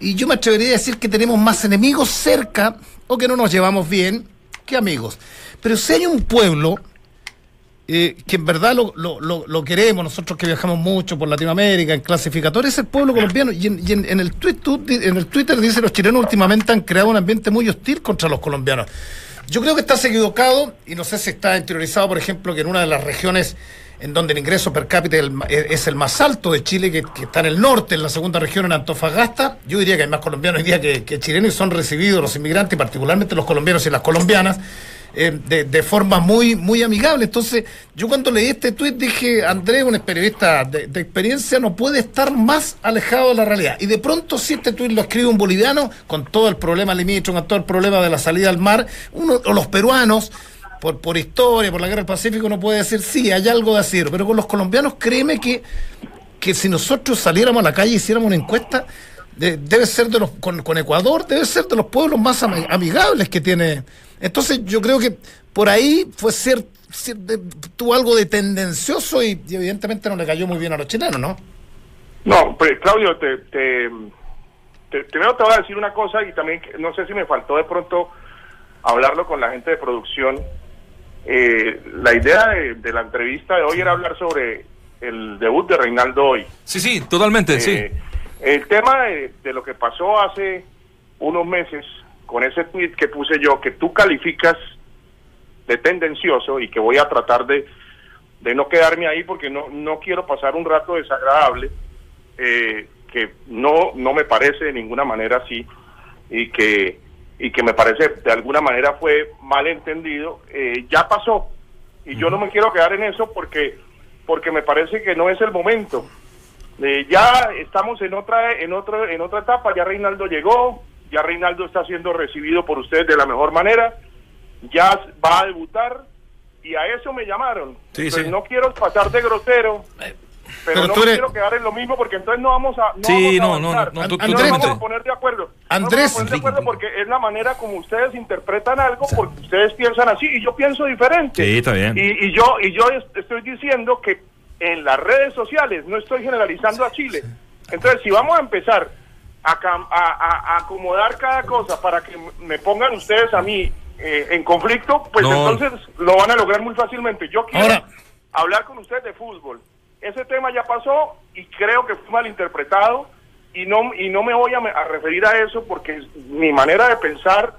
Y yo me atrevería a decir que tenemos más enemigos cerca o que no nos llevamos bien que amigos. Pero si hay un pueblo eh, que en verdad lo, lo, queremos, nosotros que viajamos mucho por Latinoamérica, en clasificatorio, es el pueblo colombiano. Y en, y en, en el tweet, en el Twitter dice los chilenos últimamente han creado un ambiente muy hostil contra los colombianos. Yo creo que estás equivocado y no sé si está interiorizado, por ejemplo, que en una de las regiones en donde el ingreso per cápita es el más alto de Chile, que, está en el norte, en la segunda región, en Antofagasta. Yo diría que hay más colombianos hoy día que, que chilenos y son recibidos los inmigrantes, particularmente los colombianos y las colombianas, eh, de, de forma muy, muy amigable. Entonces, yo cuando leí este tuit dije, Andrés, un periodista de, experiencia, no puede estar más alejado de la realidad. Y de pronto, si este tuit lo escribe un boliviano, con todo el problema limítrofe, con todo el problema de la salida al mar, uno, o los peruanos, por, por historia, por la guerra del Pacífico, no puede decir, sí, hay algo de decir. Pero con los colombianos, créeme que, que si nosotros saliéramos a la calle y hiciéramos una encuesta, de- debe ser de los, con, con Ecuador, debe ser de los pueblos más ami- amigables que tiene. Entonces yo creo que por ahí fue de- tuvo algo de tendencioso y, y evidentemente no le cayó muy bien a los chilenos, ¿no? No, pero, Claudio, te, te, te- primero te voy a decir una cosa y también que- no sé si me faltó de pronto hablarlo con la gente de producción. Eh, la idea de, de la entrevista de hoy era hablar sobre el debut de Reinaldo hoy. Sí, sí, totalmente, sí. Eh, El tema de, de lo que pasó hace unos meses con ese tweet que puse yo, que tú calificas de tendencioso y que voy a tratar de, de no quedarme ahí porque no, no quiero pasar un rato desagradable, eh, que no, no me parece de ninguna manera así y que, y que me parece de alguna manera fue mal entendido, eh, ya pasó. Y yo no me quiero quedar en eso porque, porque me parece que no es el momento. Eh, ya estamos en otra en otra en otra etapa ya Reinaldo llegó ya Reinaldo está siendo recibido por ustedes de la mejor manera ya va a debutar y a eso me llamaron Sí, Entonces, sí. no quiero pasar de grosero pero, pero no tú eres- quiero quedar en lo mismo porque entonces no vamos a no Sí, vamos a no, no, avanzar. no, no, to- no nos vamos a poner de acuerdo No nos Andrés. vamos a poner de acuerdo porque es la manera como ustedes interpretan algo porque ustedes piensan así y yo pienso diferente Sí, está bien. y, y yo y yo es- estoy diciendo que en las redes sociales no estoy generalizando a Chile entonces si vamos a empezar a, a- a- acomodar cada cosa para que me pongan ustedes a mí eh, en conflicto, pues No. entonces lo van a lograr muy fácilmente. Yo quiero Ahora- hablar con ustedes de fútbol. Ese tema ya pasó y creo que fue malinterpretado y no, y no me voy a, a referir a eso porque mi manera de pensar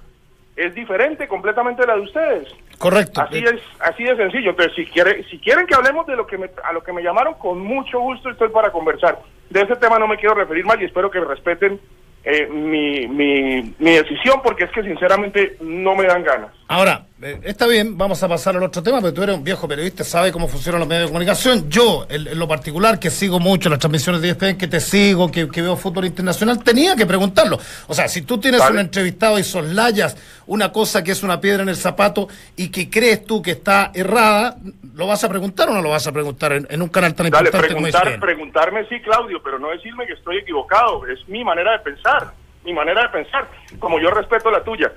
es diferente completamente de la de ustedes. Correcto. Así es, así de sencillo. Entonces, si quiere, si quieren que hablemos de lo que me, a lo que me llamaron, con mucho gusto estoy para conversar. De ese tema no me quiero referir más y espero que respeten eh, mi, mi, mi decisión porque es que sinceramente no me dan ganas. Ahora, eh, está bien, vamos a pasar al otro tema, pero tú eres un viejo periodista, sabes cómo funcionan los medios de comunicación. Yo, en, en lo particular, que sigo mucho las transmisiones de ESPN, que te sigo, que, que veo fútbol internacional, tenía que preguntarlo. O sea, si tú tienes Vale. un entrevistado y soslayas una cosa que es una piedra en el zapato y que crees tú que está errada, ¿lo vas a preguntar o no lo vas a preguntar en, en un canal tan Dale, importante como preguntar, ESPN? preguntarme sí, Claudio, pero no decirme que estoy equivocado. Es mi manera de pensar, mi manera de pensar, como yo respeto la tuya.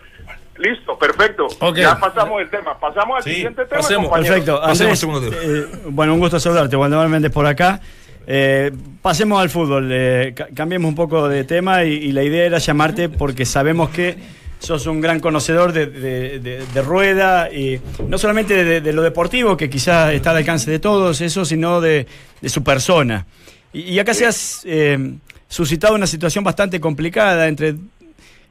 Listo, perfecto. Ya pasamos el tema. Pasamos al Sí, siguiente tema, pasemos. Perfecto. Pasemos Andrés, al segundo tema. eh, bueno, un gusto saludarte. Waldemar Méndez por acá. Eh, pasemos al fútbol. eh, ca- cambiemos un poco de tema y, y la idea era llamarte porque sabemos que sos un gran conocedor de, de- de- de rueda y no solamente de, de lo deportivo, que quizás está al alcance de todos, eso, sino de, de su persona. Y, y acá se has eh, suscitado una situación bastante complicada entre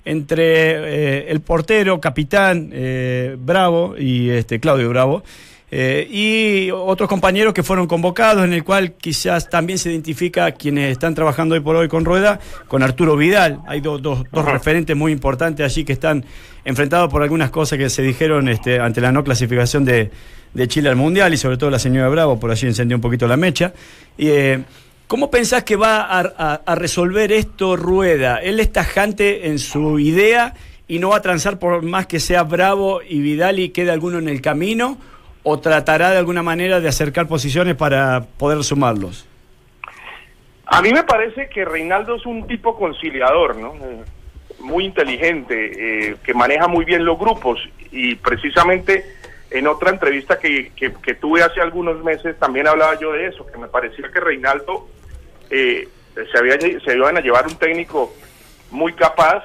entre eh, el portero, capitán eh, Bravo y este Claudio Bravo, eh, y otros compañeros que fueron convocados, en el cual quizás también se identifica quienes están trabajando hoy por hoy con Rueda, con Arturo Vidal. Hay dos, referentes muy importantes allí que están enfrentados por algunas cosas que se dijeron este, ante la no clasificación de, de Chile al Mundial y sobre todo la señora Bravo, por allí encendió un poquito la mecha. Y, eh, ¿Cómo pensás que va a, resolver esto Rueda? Él es tajante en su idea y no va a transar por más que sea Bravo y Vidal y quede alguno en el camino, o tratará de alguna manera de acercar posiciones para poder sumarlos. A mí me parece que Reinaldo es un tipo conciliador, ¿no? Eh, muy inteligente, eh, que maneja muy bien los grupos y precisamente en otra entrevista que, que- tuve hace algunos meses también hablaba yo de eso, que me parecía que Reinaldo eh, se, había, se iban a llevar un técnico muy capaz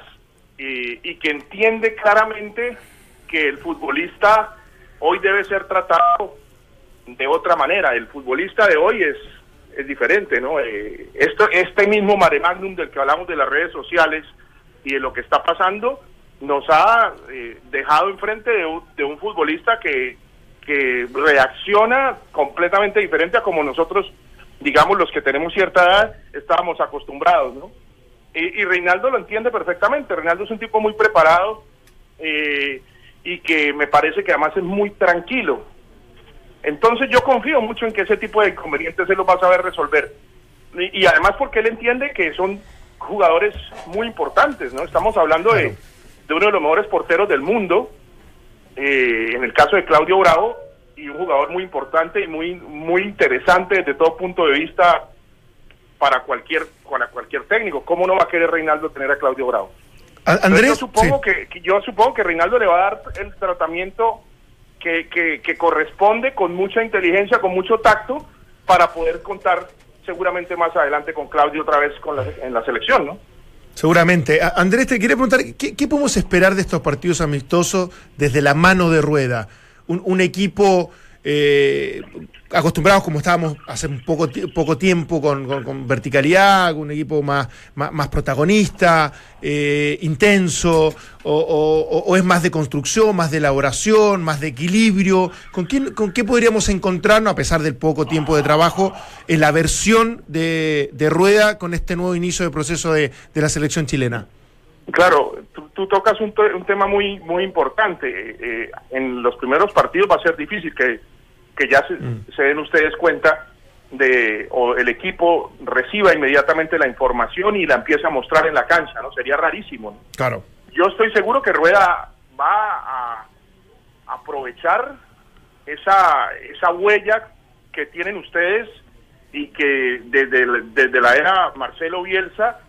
y, y que entiende claramente que el futbolista hoy debe ser tratado de otra manera. El futbolista de hoy es, es diferente, ¿no? Eh, esto, este mismo mare magnum del que hablamos de las redes sociales y de lo que está pasando nos ha eh, dejado enfrente de un, futbolista que, reacciona completamente diferente a como nosotros, digamos, los que tenemos cierta edad, estábamos acostumbrados, ¿no? Y, Reinaldo lo entiende perfectamente. Reinaldo es un tipo muy preparado eh, y que me parece que además es muy tranquilo. Entonces yo confío mucho en que ese tipo de inconvenientes se los va a saber resolver. Y además porque él entiende que son jugadores muy importantes, ¿no? Estamos hablando de, de uno de los mejores porteros del mundo, eh, en el caso de Claudio Bravo, y un jugador muy importante y muy, muy interesante desde todo punto de vista para cualquier, para cualquier técnico. ¿Cómo no va a querer Reinaldo tener a Claudio Bravo? Andrés, yo supongo sí. que yo supongo que Reinaldo le va a dar el tratamiento que, que, que corresponde con mucha inteligencia, con mucho tacto, para poder contar seguramente más adelante con Claudio otra vez con la- en la selección, ¿no? Seguramente. Andrés, te quería preguntar, ¿qué, qué podemos esperar de estos partidos amistosos desde la mano de rueda? Un, un equipo eh, acostumbrados como estábamos hace un poco, poco tiempo con, con- con verticalidad, un equipo más, más, protagonista, eh, intenso, o, es más de construcción, más de elaboración, más de equilibrio. ¿Con, quién, ¿Con qué podríamos encontrarnos, a pesar del poco tiempo de trabajo, en la versión de, rueda con este nuevo inicio de proceso de, de la selección chilena? Claro, tú, tú tocas un, te- un tema muy muy importante. Eh, en los primeros partidos va a ser difícil que, que ya se, se den ustedes cuenta de o el equipo reciba inmediatamente la información y la empiece a mostrar en la cancha, ¿no? Sería rarísimo. ¿no? Claro. Yo estoy seguro que Rueda va a aprovechar esa, esa huella que tienen ustedes y que desde, desde la era Marcelo Bielsa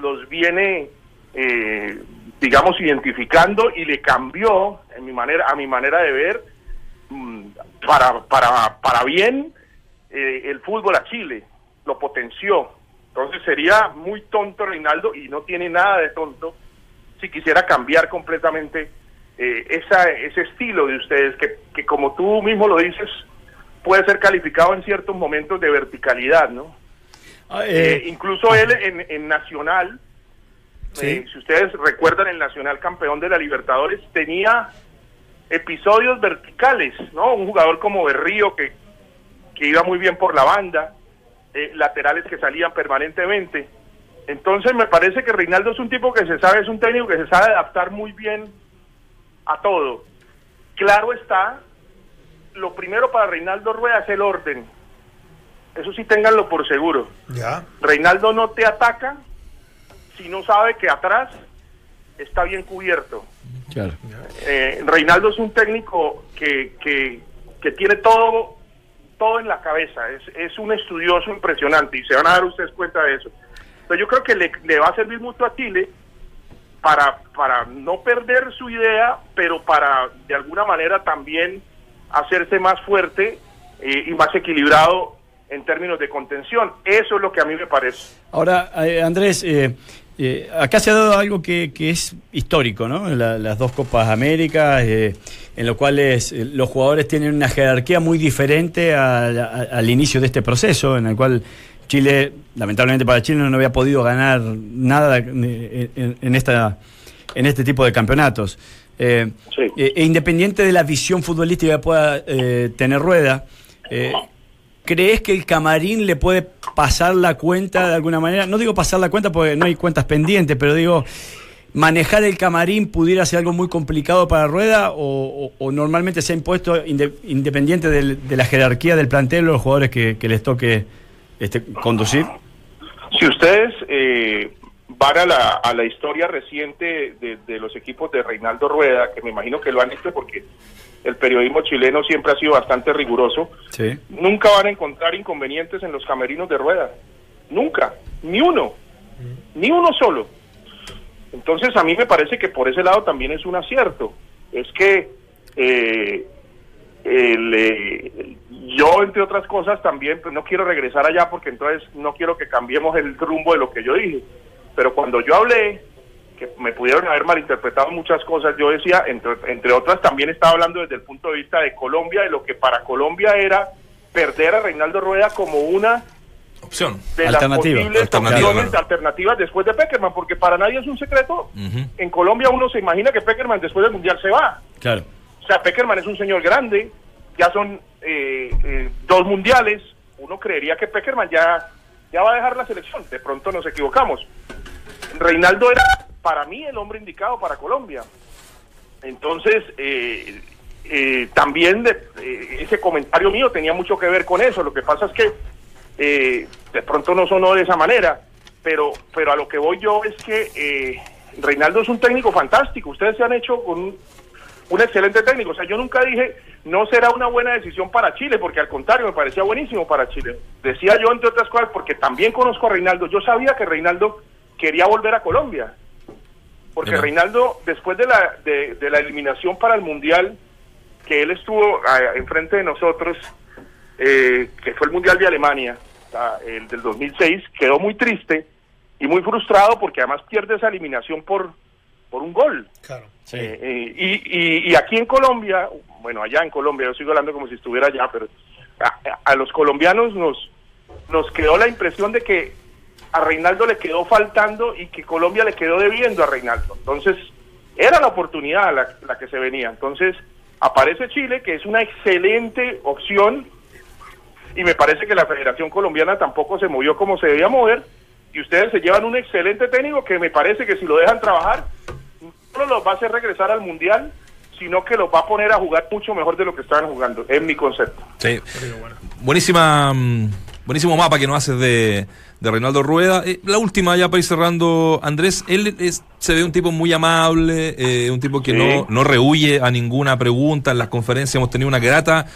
los viene, eh, digamos, identificando y le cambió, en mi manera, a mi manera de ver, mm, para, para, para bien eh, el fútbol a Chile, lo potenció. Entonces sería muy tonto Reinaldo y no tiene nada de tonto si quisiera cambiar completamente eh, esa, ese estilo de ustedes que, que como tú mismo lo dices puede ser calificado en ciertos momentos de verticalidad, ¿no? Ah, Eh, eh, incluso él en, en Nacional, Sí. si ustedes recuerdan el Nacional campeón de la Libertadores, tenía episodios verticales, ¿no? Un jugador como Berrío que, que iba muy bien por la banda, eh, laterales que salían permanentemente. Entonces me parece que Reinaldo es un tipo que se sabe, es un técnico que se sabe adaptar muy bien a todo. Claro está, lo primero para Reinaldo Rueda es el orden. Eso sí ténganlo por seguro. Ya. Reinaldo no te ataca si no sabe que atrás está bien cubierto. Claro. Eh, Reinaldo es un técnico que, que, que tiene todo todo en la cabeza, es, es un estudioso impresionante y se van a dar ustedes cuenta de eso. Entonces yo creo que le, le va a servir mucho a Chile para, para no perder su idea, pero para de alguna manera también hacerse más fuerte eh, y más equilibrado en términos de contención. Eso es lo que a mí me parece. Ahora, eh, Andrés, eh, eh, acá se ha dado algo que, que es histórico, ¿no? La- las dos Copas Américas, eh, en lo cuales eh, los jugadores tienen una jerarquía muy diferente a- a- al inicio de este proceso, en el cual Chile, lamentablemente para Chile, no había podido ganar nada eh, en, en esta, en este tipo de campeonatos. Eh, Sí. e independiente de la visión futbolística que pueda tener Rueda, ¿crees que el camarín le puede pasar la cuenta de alguna manera? No digo pasar la cuenta porque no hay cuentas pendientes, pero digo, ¿manejar el camarín pudiera ser algo muy complicado para Rueda o, normalmente se ha impuesto inde- independiente de la jerarquía del plantel o los jugadores que, que les toque este, conducir? Si ustedes eh, van a la, a la historia reciente de, de los equipos de Reinaldo Rueda, que me imagino que lo han hecho porque el periodismo chileno siempre ha sido bastante riguroso, Sí. nunca van a encontrar inconvenientes en los camerinos de Rueda. Nunca, ni uno, ni uno solo. Entonces a mí me parece que por ese lado también es un acierto. Es que eh, el, eh, yo, entre otras cosas, también pues, no quiero regresar allá porque entonces no quiero que cambiemos el rumbo de lo que yo dije. Pero cuando yo hablé, que me pudieron haber malinterpretado muchas cosas, yo decía, entre, entre otras, también estaba hablando desde el punto de vista de Colombia, de lo que para Colombia era perder a Reinaldo Rueda como una Opción. de las Alternativa. posibles Alternativa, opciones claro. alternativas después de Peckerman, porque para nadie es un secreto. En Colombia uno se imagina que Peckerman después del Mundial se va. Claro. O sea, Peckerman es un señor grande, ya son eh, eh, dos mundiales. Uno creería que Peckerman ya, ya va a dejar la selección. De pronto nos equivocamos. Reinaldo era para mí el hombre indicado para Colombia. Entonces, eh, eh, también eh, ese comentario mío tenía mucho que ver con eso. Lo que pasa es que eh, de pronto no sonó de esa manera, pero, pero a lo que voy yo es que eh, Reinaldo es un técnico fantástico. Ustedes se han hecho con un, excelente técnico. O sea, yo nunca dije no será una buena decisión para Chile, porque al contrario me parecía buenísimo para Chile. Decía yo, entre otras cosas, porque también conozco a Reinaldo. Yo sabía que Reinaldo quería volver a Colombia. Porque Mira. Reinaldo, después de la, de, de la eliminación para el Mundial, que él estuvo ah, enfrente de nosotros, eh, que fue el Mundial de Alemania, ah, el del 2006, quedó muy triste y muy frustrado porque además pierde esa eliminación por, por un gol. Claro. Eh, eh, y, y, y aquí en Colombia, bueno, allá en Colombia, yo sigo hablando como si estuviera allá, pero a, a los colombianos nos, nos quedó la impresión de que a Reinaldo le quedó faltando y que Colombia le quedó debiendo a Reinaldo. Entonces, era la oportunidad la, la que se venía. Entonces, aparece Chile, que es una excelente opción, y me parece que la Federación Colombiana tampoco se movió como se debía mover, y ustedes se llevan un excelente técnico que me parece que si lo dejan trabajar, solo los va a hacer regresar al Mundial, sino que los va a poner a jugar mucho mejor de lo que estaban jugando, es mi concepto. Sí. Buenísima, mm, buenísimo mapa que nos haces de, de Reinaldo Rueda. Eh, la última, ya para ir cerrando, Andrés, él es- se ve un tipo muy amable, eh, un tipo que Sí. no, no rehuye a ninguna pregunta. En las conferencias hemos tenido una grata,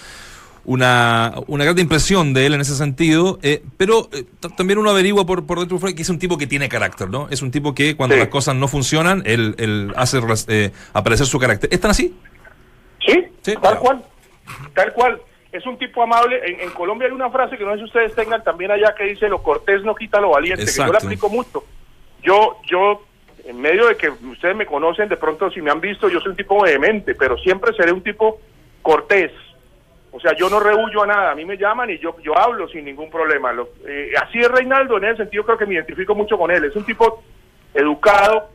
una, una grata impresión de él en ese sentido, eh, pero eh, también uno averigua por, por dentro que es un tipo que tiene carácter, ¿no? Es un tipo que cuando Sí. las cosas no funcionan, él, él hace eh, aparecer su carácter. ¿Están así? Sí, Sí, tal claro. cual, tal cual. es un tipo amable. En, en Colombia hay una frase que no sé si ustedes tengan también allá que dice lo cortés no quita lo valiente, que yo la Exacto. aplico mucho. Yo, yo, en medio de que ustedes me conocen, de pronto si me han visto, yo soy un tipo vehemente, pero siempre seré un tipo cortés. O sea, yo no rehuyo a nada, a mí me llaman y yo, yo hablo sin ningún problema. Lo- eh, así es Reinaldo, en ese sentido creo que me identifico mucho con él. Es un tipo educado,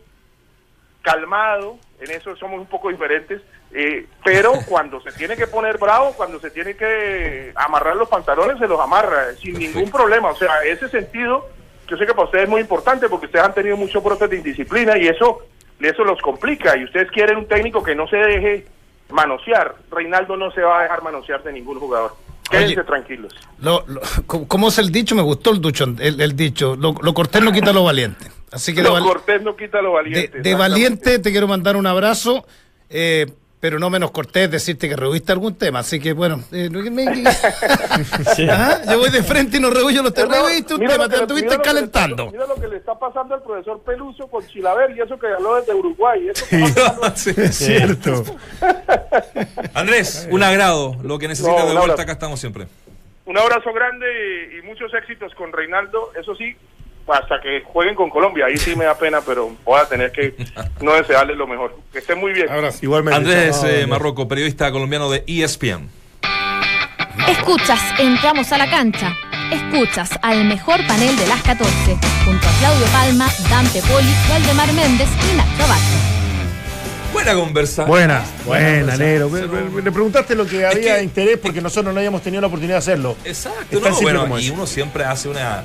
calmado, en eso somos un poco diferentes, eh, pero cuando se tiene que poner bravo, cuando se tiene que amarrar los pantalones, se los amarra sin ningún problema. O sea, ese sentido, yo sé que para ustedes es muy importante porque ustedes han tenido muchos brotes de indisciplina y eso, eso los complica. Y ustedes quieren un técnico que no se deje manosear. Reinaldo no se va a dejar manosear de ningún jugador. Quédense Oye, tranquilos. Lo, lo- ¿cómo- ¿Cómo es el dicho? Me gustó el, ducho, el, el dicho. Lo, lo cortés no quita lo valiente. Así que de, Lo val- cortés no quita lo de- valiente. de exactamente. valiente te quiero mandar un abrazo, eh, pero no menos cortés decirte que rehubiste algún tema. Así que bueno, eh, no- me- Ajá, yo voy de frente y no rehuyo los temas. Rehubiste un tema, te estuviste lo está- calentando. Mira lo que le está pasando al profesor Peluso con Chilaver y eso que habló desde Uruguay. Eso que Sí. Es cierto. Andrés, un agrado. Lo que necesites No, de vuelta, abrazo. acá estamos siempre. Un abrazo grande y, y muchos éxitos con Reinaldo. Eso sí, hasta que jueguen con Colombia. Ahí sí me da pena, pero voy a tener que no desearles lo mejor. Que estén muy bien. Abrazo. Igualmente. Andrés eh. Marroco, periodista colombiano de ESPN. Escuchas, entramos a la cancha. Escuchas al mejor panel de las 14, junto a Claudio Palma, Dante Poli, Waldemar Méndez y Nacho Abacho. Buena conversa. Buena, buena. Nero. Le preguntaste lo que había que- interés porque nosotros no habíamos tenido la oportunidad de hacerlo. Exacto, ¿no? Bueno, y uno siempre hace una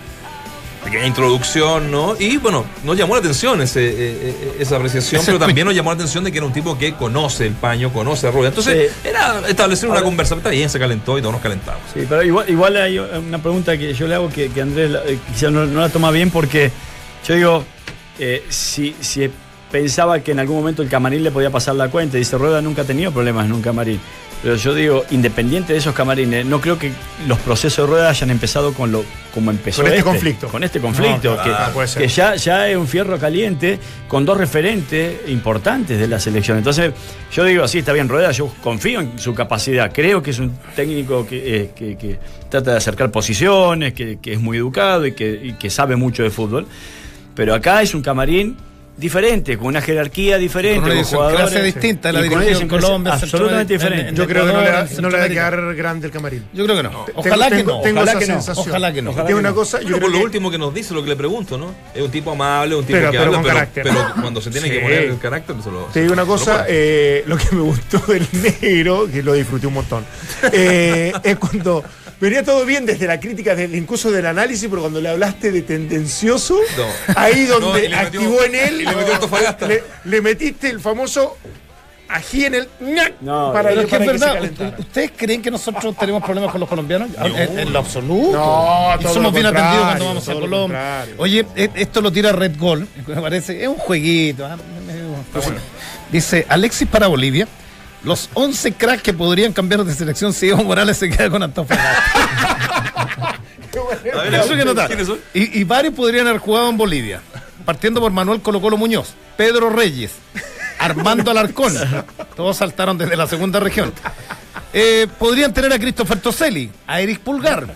pequeña introducción, ¿no? Y bueno, nos llamó la atención ese, eh, eh, esa apreciación, Ese pero también nos llamó la atención de que era un tipo que conoce el paño, conoce a Rueda. Entonces, Sí. era establecer una conversa. Está bien, se calentó y todos nos calentamos. Sí, pero igual, igual hay una pregunta que yo le hago que, que Andrés eh, quizá no, no la toma bien porque yo digo, eh, si, si pensaba que en algún momento el camarín le podía pasar la cuenta, dice Rueda nunca ha tenido problemas en un camarín. Pero yo digo, independiente de esos camarines, no creo que los procesos de Rueda hayan empezado con lo como empezó Con este conflicto. Con este conflicto, No, que, claro, puede ser. que ya, ya es un fierro caliente con dos referentes importantes de la selección. Entonces, yo digo, sí, está bien, Rueda, yo confío en su capacidad. Creo que es un técnico que, eh, que- que trata de acercar posiciones, que, que es muy educado y que, y que sabe mucho de fútbol. Pero acá es un camarín diferente, con una jerarquía diferente, Con una con, idiosincrasia jugadores distinta, la dirigió en Colombia, absolutamente diferente. en- Yo creo que no le, va- Ecuador, no le va a quedar grande el camarín. Yo creo que no. Ojalá que no. tengo ojalá esa que no, sensación. ojalá que no. Ojalá Tiene una cosa, yo por lo que- último que nos dice lo que le pregunto, ¿no? Es un tipo amable, un tipo Pero- que pero habla, con pero, carácter. pero cuando se tiene que poner el carácter, se lo Te digo una cosa, eh, lo que me gustó del negro, que lo disfruté un montón, eh, es cuando venía todo bien desde la crítica, desde, incluso del análisis, pero cuando le hablaste de tendencioso, No. ahí donde metió- activó en él, le metió le, le metiste el famoso ají en el No, para, Pero que, es que que. ¿ustedes creen que nosotros tenemos problemas con los colombianos? En, en lo absoluto. No, Y somos bien atendidos cuando vamos a Colombia. Oye, e- esto lo tira Red Gold, me parece, es un jueguito. ah, medio- Dice, Alexis para Bolivia, los 11 cracks que podrían cambiar de selección si Evo Morales se queda con Antofagasta. Eso que notar. ¿quiénes son? Y, y varios podrían haber jugado en Bolivia. Partiendo por Manuel Colo Colo Muñoz, Pedro Reyes, Armando Alarcón. Todos saltaron desde la segunda región. Eh, podrían tener a Christopher Toselli, a Eric Pulgar,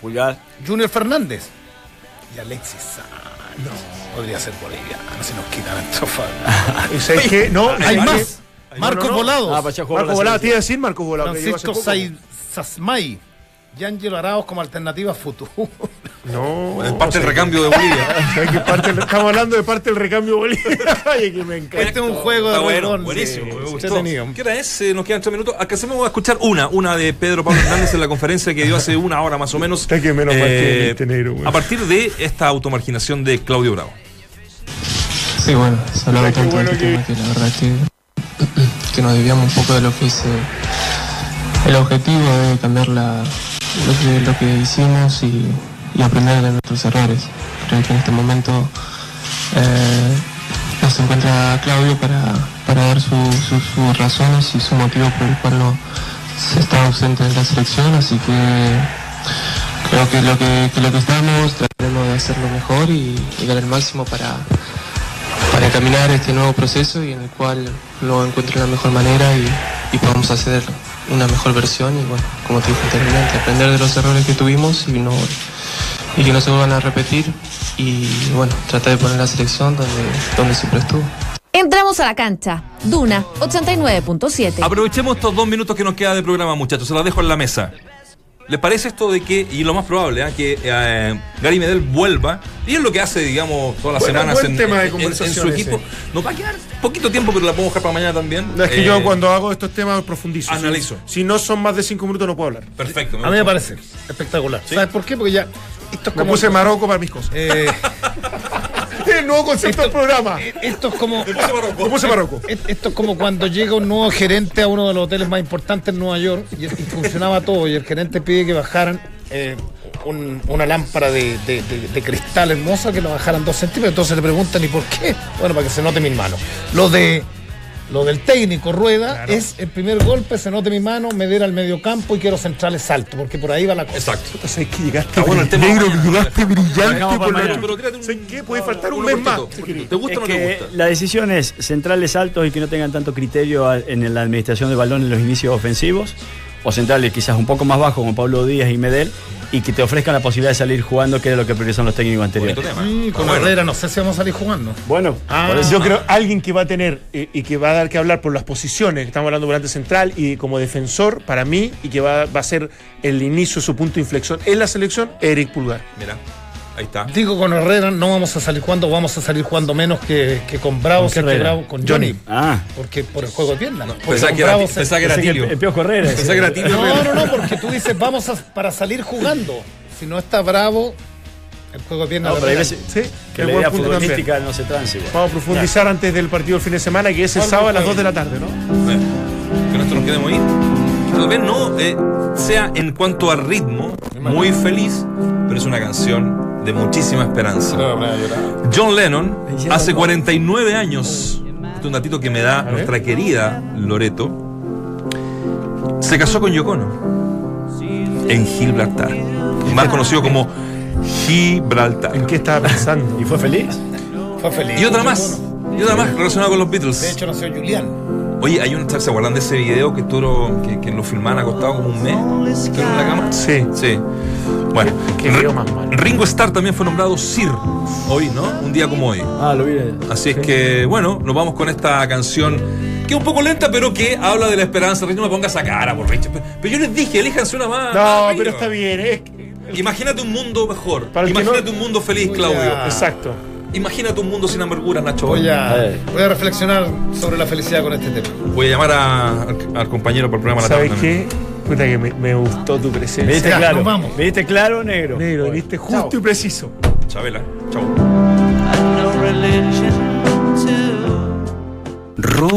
Pulgar. Junior Fernández y Alexis Sánchez. Podría ser boliviano si nos quitan Antofagasta. ¿Y sabes qué? No, Hay no, más. No, Marcos no. Volados. Ah, para allá jugar Marco la Volado, te iba a decir Marco Volado. que llegó hace Francisco Sasmay y Ángelo Arauz como alternativa futuro. No. Es parte del recambio de Bolivia. ¿sabes qué parte del- estamos hablando de parte del recambio Bolivia. Ay, que me encanta. Este es un juego de bueno, buenísimo. me. ¿Qué hora es? Eh, Nos quedan tres minutos. Alcancemos a escuchar una, una de Pedro Pablo Hernández en la conferencia que dio hace una hora más o menos. Está que menos negro, güey. a partir de esta automarginación de Claudio Bravo. Sí, bueno, se hablaba tanto bueno tema que la verdad que, que nos desviamos un poco de lo que es eh, el objetivo de cambiar lo, que, lo que hicimos y, aprender de nuestros errores. Creo que en este momento eh, nos encuentra Claudio para, para dar su- su- sus razones y su motivo por el cual no se está ausente de la selección, así que creo que lo que, que lo que estamos trataremos de hacerlo mejor y, y dar el máximo para, para encaminar este nuevo proceso y en el cual lo encuentre de la mejor manera y, y podamos acceder una mejor versión y bueno, como te dije anteriormente, aprender de los errores que tuvimos y no y que no se vuelvan a repetir y bueno, tratar de poner la selección donde, donde siempre estuvo. Entramos a la cancha. Duna 89.7. Aprovechemos estos dos minutos que nos queda de programa, muchachos. Se los dejo en la mesa. ¿Les parece esto de que, y lo más probable, ¿ah? que eh, Gary Medel vuelva? Y es lo que hace, digamos, todas las Bueno, semanas buen en, tema de en- en su ese. equipo. Nos va a quedar poquito tiempo, pero la podemos dejar para mañana también. No, es que Eh, yo cuando hago estos temas profundizo. Analizo. Si, si no son más de cinco minutos no puedo hablar. Perfecto. A mí me parece espectacular. ¿Sabes por qué? Porque ya. Esto es Me como. puse Marocco para mis cosas. eh, El nuevo concepto del programa. esto es como. Me puse Marocco. Es- Esto es como cuando llega un nuevo gerente a uno de los hoteles más importantes en Nueva York y, y funcionaba todo y el gerente pide que bajaran eh, un- una lámpara de, de- de- de cristal hermosa que lo bajaran dos centímetros. Entonces le preguntan ¿y por qué? Bueno, para que se note mis manos. Lo de lo del técnico Rueda es el primer golpe, se note mi mano, me diera al medio campo y quiero centrales alto, porque por ahí va la cosa. Exacto. Entonces que llegaste Está bueno el tema negro, mañana. que llegaste brillante por la. Pero tírate un- ¿Sabes qué? Puede faltar un mes más. ¿Te gusta o no Es te que gusta? la decisión es centrales altos y que no tengan tanto criterio en la administración de balón en los inicios ofensivos, o centrales quizás un poco más bajos como Pablo Díaz y Medel, y que te ofrezcan la posibilidad de salir jugando, que era lo que priorizan los técnicos anteriores. tema. Mm, con Bueno. Herrera no sé si vamos a salir jugando. Bueno, Ah, por eso- Yo creo alguien que va a tener eh, y que va a dar que hablar por las posiciones, que estamos hablando volante central y como defensor para mí y que va, va a ser el inicio su punto de inflexión en la selección, Eric Pulgar. Mira, ahí está. Digo con Herrera no vamos a salir jugando, vamos a salir jugando menos que, que con Bravo, ¿Con qué que Herrera? Bravo, con Johnny. Ah, Porque por el juego de piernas. Con que era, Bravo se- pensaba que era que Tilio. el, el Piojo Herrera. Pensaba que era Tilio. No, no, no, porque tú dices vamos a, para salir jugando. Si no está Bravo, el juego de piernas. No, pero hay veces Sí, que la idea también. futbolística no se transa igual. Vamos a profundizar antes del partido del fin de semana, que es el ¿Cuál sábado a las fue? 2 de la tarde, ¿no? Bueno, que nosotros nos quedemos ahí. Que tal vez no eh, sea en cuanto a ritmo muy feliz, pero es una canción de muchísima esperanza. John Lennon, hace 49 años, este es un datito que me da nuestra querida Loreto, se casó con Yoko Ono en Gibraltar, más conocido como Gibraltar. ¿En qué estaba pensando? ¿Y fue feliz? Fue feliz. Y otra más, y otra más relacionada con los Beatles. De hecho, nació Julián. Oye, hay un, ¿se acuerdan de ese video que, tú, que, que lo filmaban acostado como un mes? ¿Estuvieron en la cama? Sí. Sí. Bueno, Qué video más malo. Ringo Starr también fue nombrado Sir hoy, ¿no? Un día como hoy. Ah, lo vi. Así es que, bueno, nos vamos con esta canción que es un poco lenta, pero que habla de la esperanza. Rich, no me pongas esa cara, por Rich. Pero, pero yo les dije, elíjanse una más. No, más pero está bien. Es que- Imagínate un mundo mejor. Imagínate no- un mundo feliz, Claudio. a- Exacto. Imagínate un mundo sin amarguras, Nacho. Voy a, Eh. voy a reflexionar sobre la felicidad con este tema. Voy a llamar a- al, al compañero por el programa La ¿Sabes Tarde qué? Puta que me, me gustó tu ¿Me presencia. viste Ya, claro? vamos. ¿Me viste claro, negro? Negro, Bueno. viste justo y preciso. Chabela. Chau.